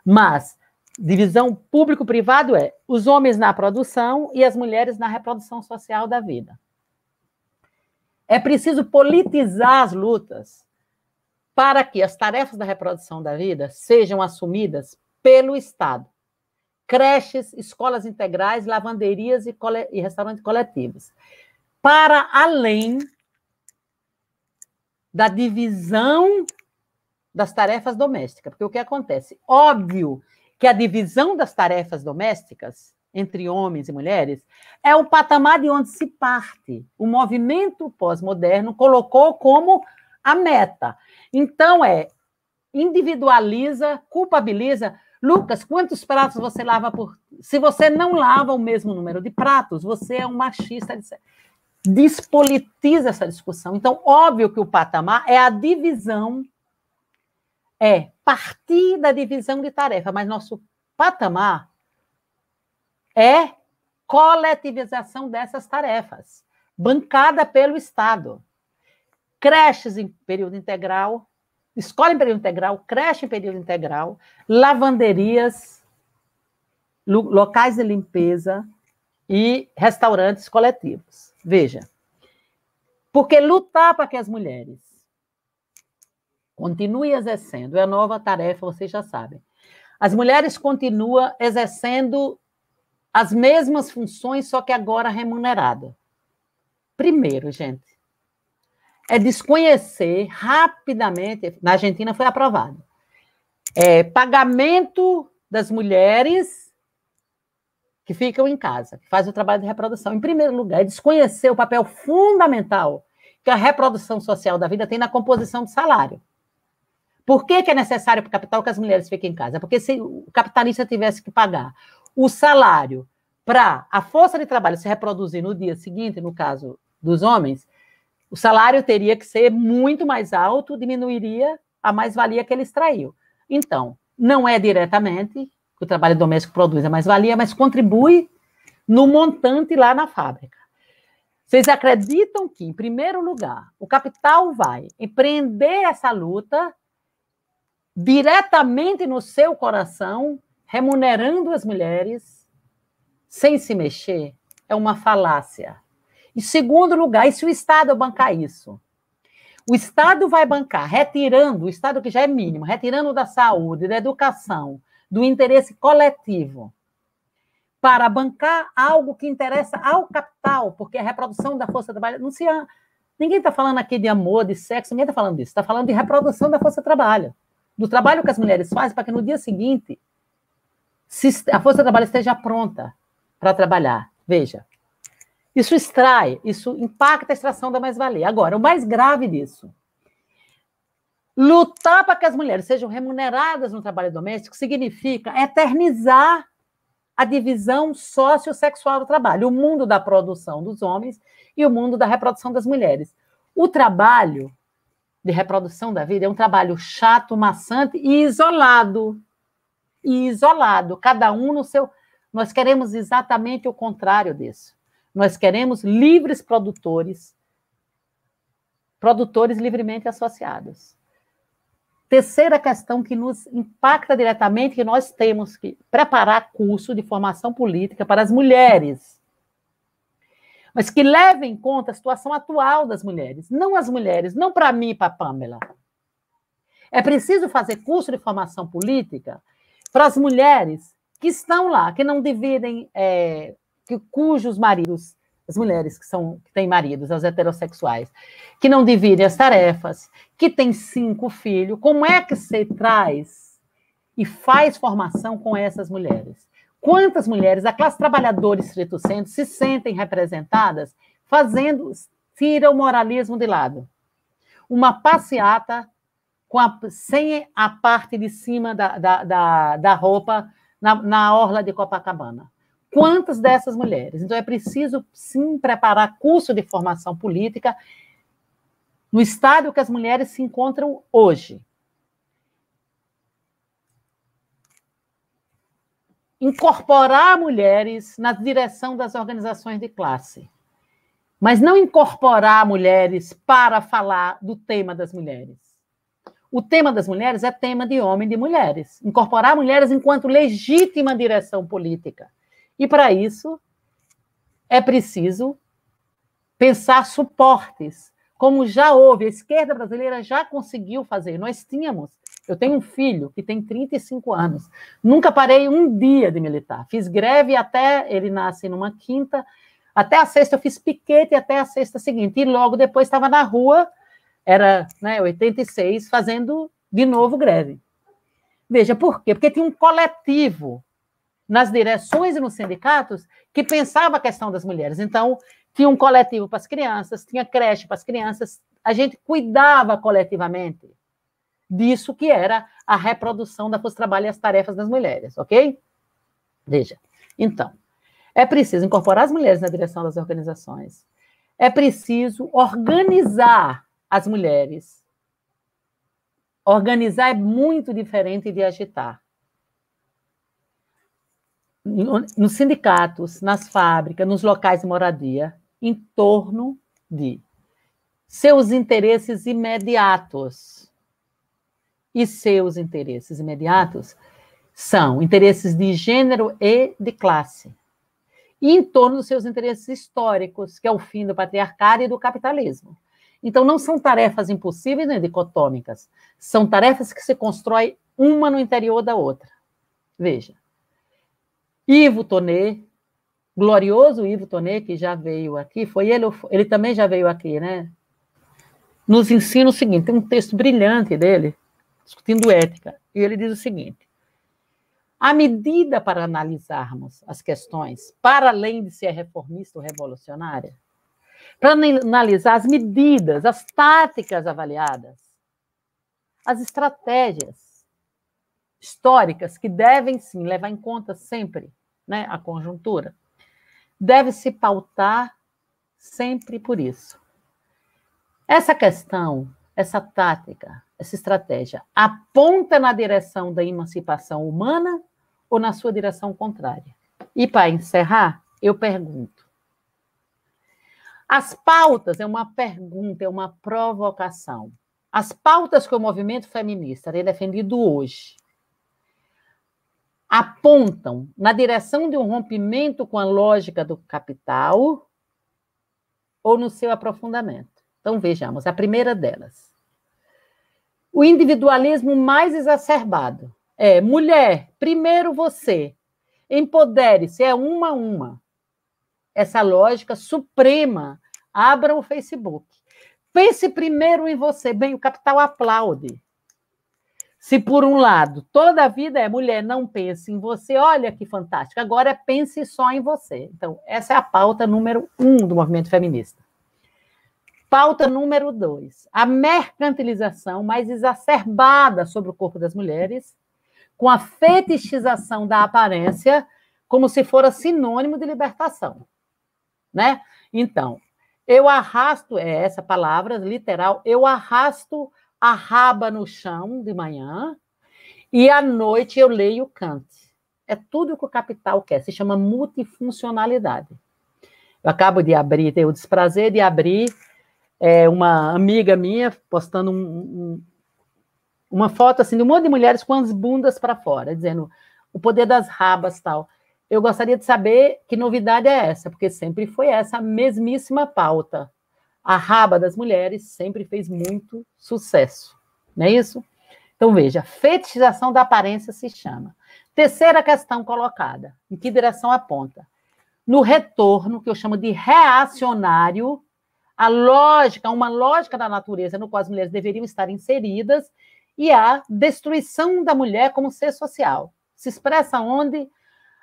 mas divisão público-privado é os homens na produção e as mulheres na reprodução social da vida. É preciso politizar as lutas para que as tarefas da reprodução da vida sejam assumidas pelo Estado. Creches, escolas integrais, lavanderias e, e restaurantes coletivos. Para além da divisão das tarefas domésticas. Porque o que acontece? Óbvio que a divisão das tarefas domésticas entre homens e mulheres, é o patamar de onde se parte. O movimento pós-moderno colocou como a meta. Então, é individualiza, culpabiliza. Lucas, quantos pratos você lava por. Se você não lava o mesmo número de pratos, você é um machista. Despolitiza essa discussão. Então, óbvio que o patamar é a divisão, é partir da divisão de tarefa, mas nosso patamar é coletivização dessas tarefas, bancada pelo Estado. Creches em período integral, escola em período integral, creche em período integral, lavanderias, locais de limpeza e restaurantes coletivos. Veja, porque lutar para que as mulheres continuem exercendo é a nova tarefa, vocês já sabem. As mulheres continuam exercendo as mesmas funções, só que agora remunerada. Primeiro, gente, é desconhecer rapidamente, na Argentina foi aprovado, é, pagamento das mulheres que ficam em casa, que fazem o trabalho de reprodução. Em primeiro lugar, é desconhecer o papel fundamental que a reprodução social da vida tem na composição do salário. Por que, que é necessário para o capital que as mulheres fiquem em casa? Porque se o capitalista tivesse que pagar o salário para a força de trabalho se reproduzir no dia seguinte, no caso dos homens, o salário teria que ser muito mais alto, diminuiria a mais-valia que ele extraiu. Então, não é diretamente que o trabalho doméstico produz a mais-valia, mas contribui no montante lá na fábrica. Vocês acreditam que, em primeiro lugar, o capital vai empreender essa luta diretamente no seu coração, remunerando as mulheres sem se mexer é uma falácia. Em segundo lugar, e se o Estado bancar isso? O Estado vai bancar, retirando, o Estado que já é mínimo, retirando da saúde, da educação, do interesse coletivo, para bancar algo que interessa ao capital, porque a reprodução da força trabalho. Não se, ninguém está falando aqui de amor, de sexo, ninguém está falando disso. Está falando de reprodução da força trabalho. Do trabalho que as mulheres fazem para que no dia seguinte a força trabalho esteja pronta para trabalhar. Veja, isso extrai, isso impacta a extração da mais-valia. Agora, o mais grave disso, lutar para que as mulheres sejam remuneradas no trabalho doméstico significa eternizar a divisão sociossexual do trabalho, o mundo da produção dos homens e o mundo da reprodução das mulheres. O trabalho de reprodução da vida é um trabalho chato, maçante e isolado. E isolado, cada um no seu nós queremos exatamente o contrário disso. Nós queremos livres produtores, produtores livremente associados. Terceira questão que nos impacta diretamente, que nós temos que preparar curso de formação política para as mulheres, mas que leve em conta a situação atual das mulheres, não as mulheres, não para mim e para Pamela. É preciso fazer curso de formação política para as mulheres que estão lá, que não dividem, é, que, cujos maridos, as mulheres que, são, que têm maridos, as heterossexuais, que não dividem as tarefas, que têm cinco filhos, como é que você traz e faz formação com essas mulheres? Quantas mulheres, a classe trabalhadora estrito centro, se sentem representadas fazendo, tira o moralismo de lado. Uma passeata a, sem a parte de cima da, da, da, da roupa na, na orla de Copacabana. Quantas dessas mulheres? Então, é preciso, sim, preparar curso de formação política no estádio que as mulheres se encontram hoje. Incorporar mulheres na direção das organizações de classe. Mas não incorporar mulheres para falar do tema das mulheres. O tema das mulheres é tema de homem e de mulheres. Incorporar mulheres enquanto legítima direção política. E para isso é preciso pensar suportes, como já houve, a esquerda brasileira já conseguiu fazer. Nós tínhamos, eu tenho um filho que tem 35 anos, nunca parei um dia de militar. Fiz greve até ele nasce numa quinta, até a sexta eu fiz piquete até a sexta seguinte, e logo depois estava na rua era né, 86, fazendo de novo greve. Veja, por quê? Porque tinha um coletivo nas direções e nos sindicatos que pensava a questão das mulheres. Então, tinha um coletivo para as crianças, tinha creche para as crianças, a gente cuidava coletivamente disso que era a reprodução da força trabalho e as tarefas das mulheres, ok? Veja, então, é preciso incorporar as mulheres na direção das organizações, é preciso organizar as mulheres. Organizar é muito diferente de agitar nos sindicatos, nas fábricas, nos locais de moradia, em torno de seus interesses imediatos. E seus interesses imediatos são interesses de gênero e de classe. E em torno dos seus interesses históricos, que é o fim do patriarcado e do capitalismo. Então, não são tarefas impossíveis nem dicotômicas, são tarefas que se constroem uma no interior da outra. Veja, Ivo Tonet, glorioso Ivo Tonet, que já veio aqui, foi ele, ele também já veio aqui, né? Nos ensina o seguinte: tem um texto brilhante dele, discutindo ética, e ele diz o seguinte: a medida para analisarmos as questões, para além de ser reformista ou revolucionária, para analisar as medidas, as táticas avaliadas, as estratégias, históricas que devem sim levar em conta sempre né, a conjuntura, deve se pautar sempre por isso. Essa questão, essa tática, essa estratégia aponta na direção da emancipação humana ou na sua direção contrária? E para encerrar, eu pergunto: as pautas é uma pergunta, é uma provocação. As pautas que o movimento feminista tem defendido hoje apontam na direção de um rompimento com a lógica do capital ou no seu aprofundamento. Então, vejamos, a primeira delas. O individualismo mais exacerbado é mulher, primeiro você, empodere-se, é uma a uma. Essa lógica suprema. Abra o Facebook. Pense primeiro em você. Bem, o capital aplaude. Se por um lado toda a vida é mulher, não pense em você, olha que fantástico. Agora pense só em você. Então, essa é a pauta número um do movimento feminista. Pauta número dois: a mercantilização mais exacerbada sobre o corpo das mulheres, com a fetichização da aparência como se fora sinônimo de libertação, né? Então, eu arrasto é essa palavra literal, eu arrasto a raba no chão de manhã e à noite eu leio Kant. É tudo que o capital quer, se chama multifuncionalidade. Eu acabo de abrir, tenho o desprazer de abrir é, uma amiga minha postando um, um, uma foto assim de um monte de mulheres com as bundas para fora, dizendo o poder das rabas tal. Eu gostaria de saber que novidade é essa, porque sempre foi essa mesmíssima pauta a raba das mulheres sempre fez muito sucesso, não é isso? Então, veja, fetichização da aparência se chama. Terceira questão colocada, em que direção aponta? No retorno, que eu chamo de reacionário, a lógica, uma lógica da natureza no qual as mulheres deveriam estar inseridas, e a destruição da mulher como ser social. Se expressa onde?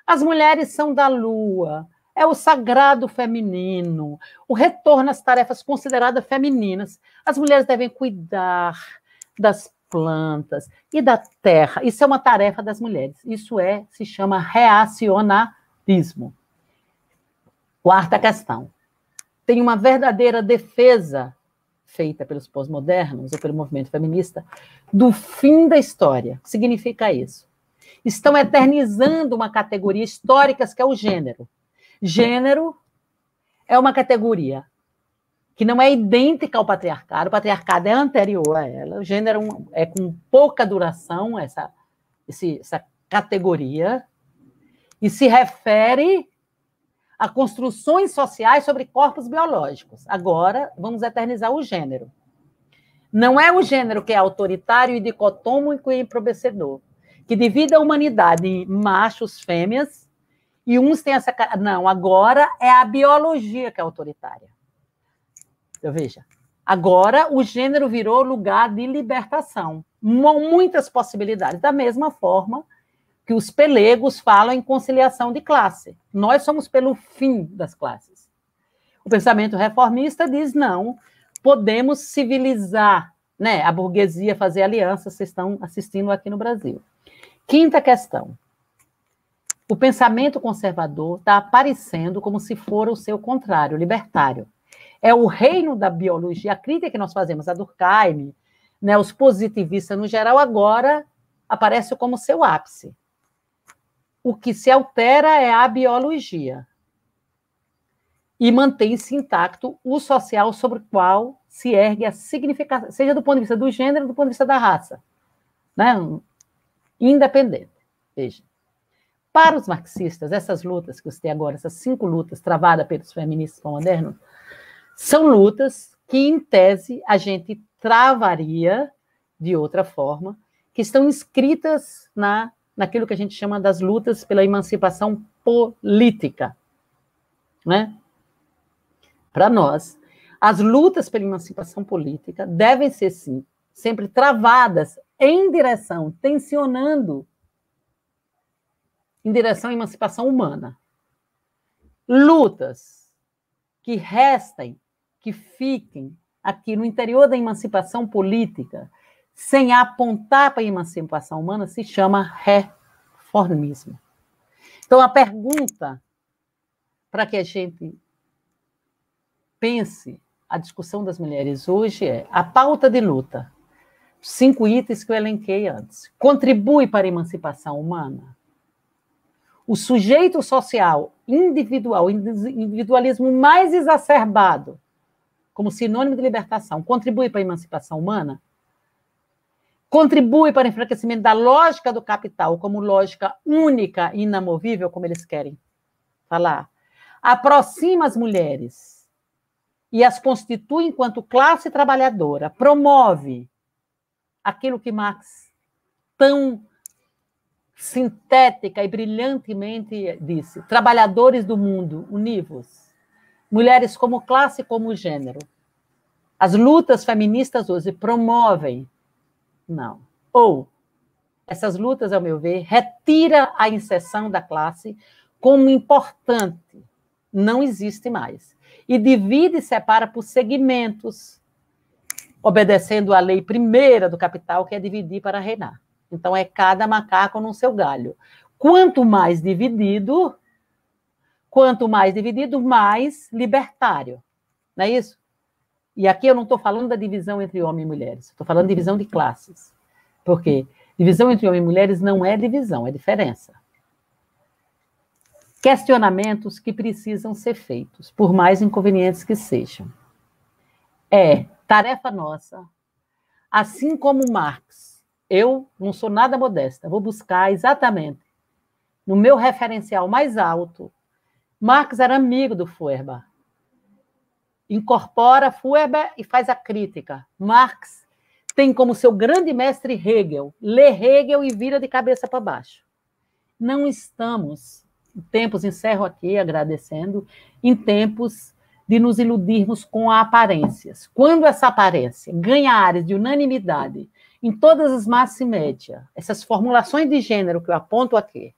As mulheres são da lua, é o sagrado feminino, o retorno às tarefas consideradas femininas. As mulheres devem cuidar das plantas e da terra. Isso é uma tarefa das mulheres. Isso é se chama reacionarismo. Quarta questão. Tem uma verdadeira defesa feita pelos pós-modernos ou pelo movimento feminista do fim da história. O que significa isso? Estão eternizando uma categoria histórica que é o gênero Gênero é uma categoria que não é idêntica ao patriarcado, o patriarcado é anterior a ela, o gênero é com pouca duração, essa, essa categoria, e se refere a construções sociais sobre corpos biológicos. Agora, vamos eternizar o gênero. Não é o gênero que é autoritário e dicotômico e empobrecedor, que divide a humanidade em machos, fêmeas, e uns têm essa. Não, agora é a biologia que é autoritária. Eu veja. Agora o gênero virou lugar de libertação. Muitas possibilidades. Da mesma forma que os pelegos falam em conciliação de classe. Nós somos pelo fim das classes. O pensamento reformista diz não, podemos civilizar, né, a burguesia fazer aliança, vocês estão assistindo aqui no Brasil. Quinta questão. O pensamento conservador está aparecendo como se for o seu contrário, libertário. É o reino da biologia, a crítica que nós fazemos, a Durkheim, né, os positivistas no geral, agora aparece como seu ápice. O que se altera é a biologia. E mantém-se intacto o social sobre o qual se ergue a significação, seja do ponto de vista do gênero, do ponto de vista da raça. Né? Independente. Veja. Para os marxistas, essas lutas que você tem agora, essas cinco lutas travadas pelos feministas modernos, são lutas que, em tese, a gente travaria de outra forma, que estão inscritas na, naquilo que a gente chama das lutas pela emancipação política. Né? Para nós, as lutas pela emancipação política devem ser, sim, sempre travadas em direção, tensionando em direção à emancipação humana. Lutas que restem, que fiquem aqui no interior da emancipação política, sem apontar para a emancipação humana, se chama reformismo. Então, a pergunta para que a gente pense a discussão das mulheres hoje é a pauta de luta, cinco itens que eu elenquei antes, contribui para a emancipação humana? O sujeito social individual, individualismo mais exacerbado, como sinônimo de libertação, contribui para a emancipação humana? Contribui para o enfraquecimento da lógica do capital como lógica única e inamovível, como eles querem falar? Aproxima as mulheres e as constitui enquanto classe trabalhadora, promove aquilo que Marx tão sintética e brilhantemente disse: trabalhadores do mundo, univos mulheres como classe, como gênero. As lutas feministas hoje promovem. Não. Ou, essas lutas, ao meu ver, retira a inserção da classe como importante. Não existe mais. E divide e separa por segmentos, obedecendo à lei primeira do capital, que é dividir para reinar. Então, é cada macaco no seu galho. Quanto mais dividido, Quanto mais dividido, mais libertário. Não é isso? E aqui eu não estou falando da divisão entre homens e mulheres, estou falando de divisão de classes. Porque divisão entre homens e mulheres não é divisão, é diferença. Questionamentos que precisam ser feitos, por mais inconvenientes que sejam. É tarefa nossa, assim como Marx. Eu não sou nada modesta, vou buscar exatamente no meu referencial mais alto Marx era amigo do Feuerbach. Incorpora Feuerbach e faz a crítica. Marx tem como seu grande mestre Hegel. Lê Hegel e vira de cabeça para baixo. Não estamos, em tempos, encerro aqui agradecendo, em tempos de nos iludirmos com aparências. Quando essa aparência ganha áreas de unanimidade em todas as massas média, essas formulações de gênero que eu aponto aqui,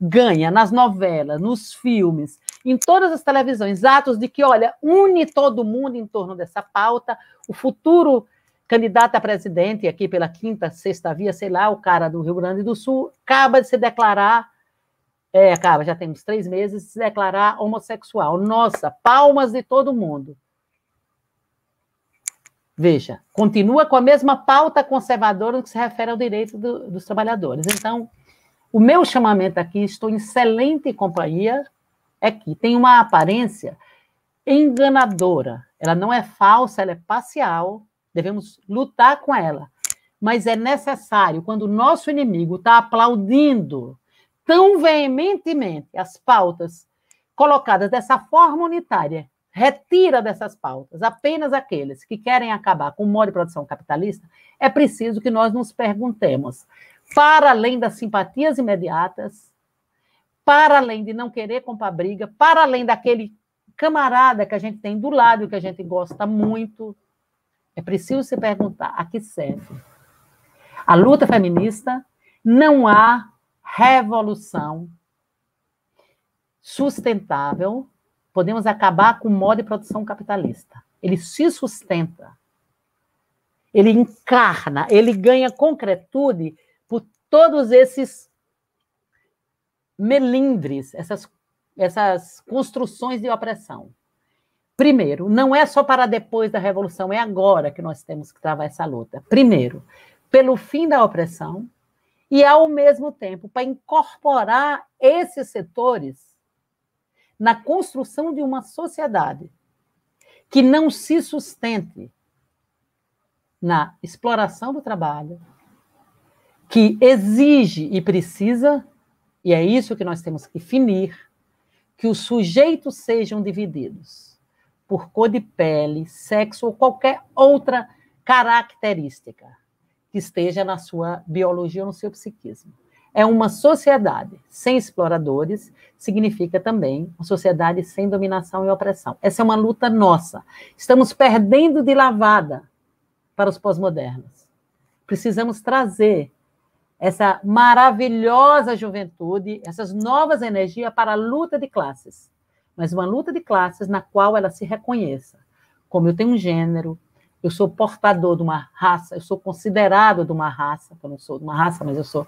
ganha nas novelas, nos filmes, em todas as televisões, atos de que, olha, une todo mundo em torno dessa pauta, o futuro candidato a presidente, aqui pela quinta, sexta via, sei lá, o cara do Rio Grande do Sul, acaba de se declarar, é, acaba, já temos três meses, se declarar homossexual. Nossa, palmas de todo mundo. Veja, continua com a mesma pauta conservadora no que se refere ao direito do, dos trabalhadores. Então, o meu chamamento aqui, estou em excelente companhia, é que tem uma aparência enganadora. Ela não é falsa, ela é parcial, devemos lutar com ela. Mas é necessário, quando o nosso inimigo está aplaudindo tão veementemente as pautas colocadas dessa forma unitária, retira dessas pautas apenas aqueles que querem acabar com o modo de produção capitalista, é preciso que nós nos perguntemos: para além das simpatias imediatas, para além de não querer comprar briga, para além daquele camarada que a gente tem do lado, que a gente gosta muito, é preciso se perguntar a que serve. A luta feminista não há revolução sustentável, podemos acabar com o modo de produção capitalista. Ele se sustenta, ele encarna, ele ganha concretude por todos esses melindres, essas, essas construções de opressão. Primeiro, não é só para depois da revolução, é agora que nós temos que travar essa luta. Primeiro, pelo fim da opressão e, ao mesmo tempo, para incorporar esses setores na construção de uma sociedade que não se sustente na exploração do trabalho, que exige e precisa, e é isso que nós temos que finir, que os sujeitos sejam divididos por cor de pele, sexo ou qualquer outra característica que esteja na sua biologia ou no seu psiquismo. É uma sociedade sem exploradores, significa também uma sociedade sem dominação e opressão. Essa é uma luta nossa. Estamos perdendo de lavada para os pós-modernos. Precisamos trazer essa maravilhosa juventude, essas novas energias para a luta de classes mas uma luta de classes na qual ela se reconheça. Como eu tenho um gênero, eu sou portador de uma raça, eu sou considerado de uma raça, eu não sou de uma raça, mas eu sou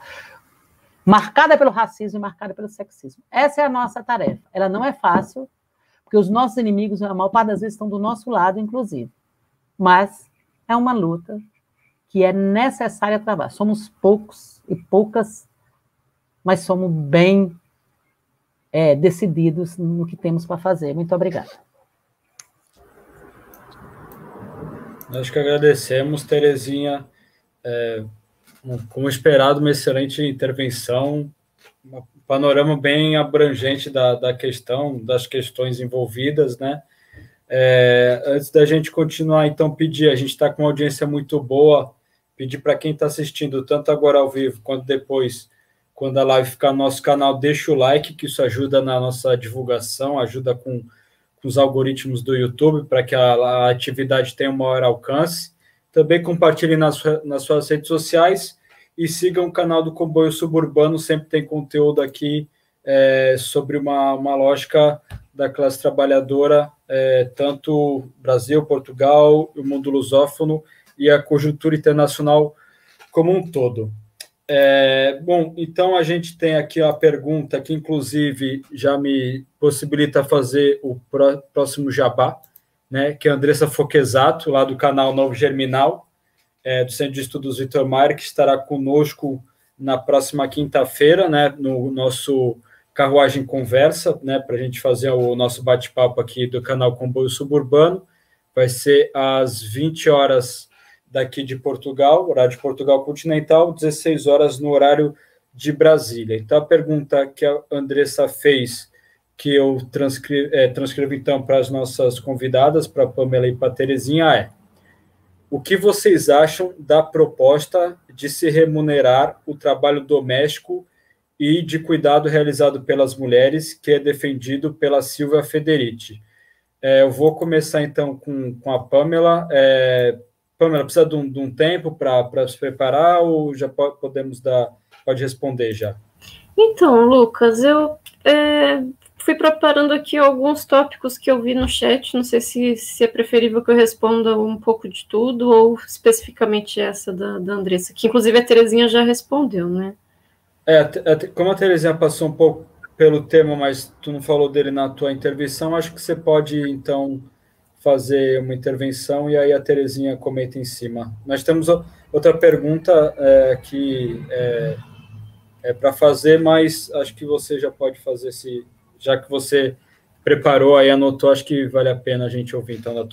marcada pelo racismo e marcada pelo sexismo. Essa é a nossa tarefa. Ela não é fácil, porque os nossos inimigos, a maior parte das vezes, estão do nosso lado, inclusive. Mas é uma luta que é necessária travar. Somos poucos e poucas, mas somos bem é, decididos no que temos para fazer. Muito obrigada. Nós que agradecemos, Terezinha, é, como esperado, uma excelente intervenção, um panorama bem abrangente da, da questão, das questões envolvidas, né? É, antes da gente continuar, então, pedir, a gente está com uma audiência muito boa, pedir para quem está assistindo, tanto agora ao vivo quanto depois, quando a live ficar no nosso canal, deixa o like, que isso ajuda na nossa divulgação, ajuda com, com os algoritmos do YouTube para que a, a, atividade tenha um maior alcance. Também compartilhe nas, nas suas redes sociais e sigam o canal do Comboio Suburbano, sempre tem conteúdo aqui é, sobre uma, uma lógica da classe trabalhadora, é, tanto Brasil, Portugal, o mundo lusófono e a conjuntura internacional como um todo. É, bom, então a gente tem aqui a pergunta que, inclusive, já me possibilita fazer o próximo jabá, né, que é a Andressa Foquesato, lá do canal Novo Germinal, é, do Centro de Estudos Vitor Maier, que estará conosco na próxima quinta-feira, né, no nosso Carruagem Conversa, né, para a gente fazer o nosso bate-papo aqui do canal Comboio Suburbano. Vai ser às 20 horas daqui de Portugal, horário de Portugal continental, 16 horas no horário de Brasília. Então, a pergunta que a Andressa fez, que eu transcrevo, é, transcrevo então para as nossas convidadas, para a Pamela e para a Terezinha, é: o que vocês acham da proposta de se remunerar o trabalho doméstico e de cuidado realizado pelas mulheres, que é defendido pela Silvia Federici? É, eu vou começar então com, com a Pamela. É, Pamela, precisa de um, de um tempo para se preparar ou já pode, podemos dar, pode responder já? Então, Lucas, eu é, fui preparando aqui alguns tópicos que eu vi no chat, não sei se, se é preferível que eu responda um pouco de tudo ou especificamente essa da, da Andressa, que inclusive a Terezinha já respondeu, né? É, como a Terezinha passou um pouco pelo tema, mas tu não falou dele na tua intervenção, acho que você pode, então, fazer uma intervenção e aí a Terezinha comenta em cima. Nós temos outra pergunta é, que é, é para fazer, mas acho que você já pode fazer se já que você preparou aí anotou, acho que vale a pena a gente ouvir então da tua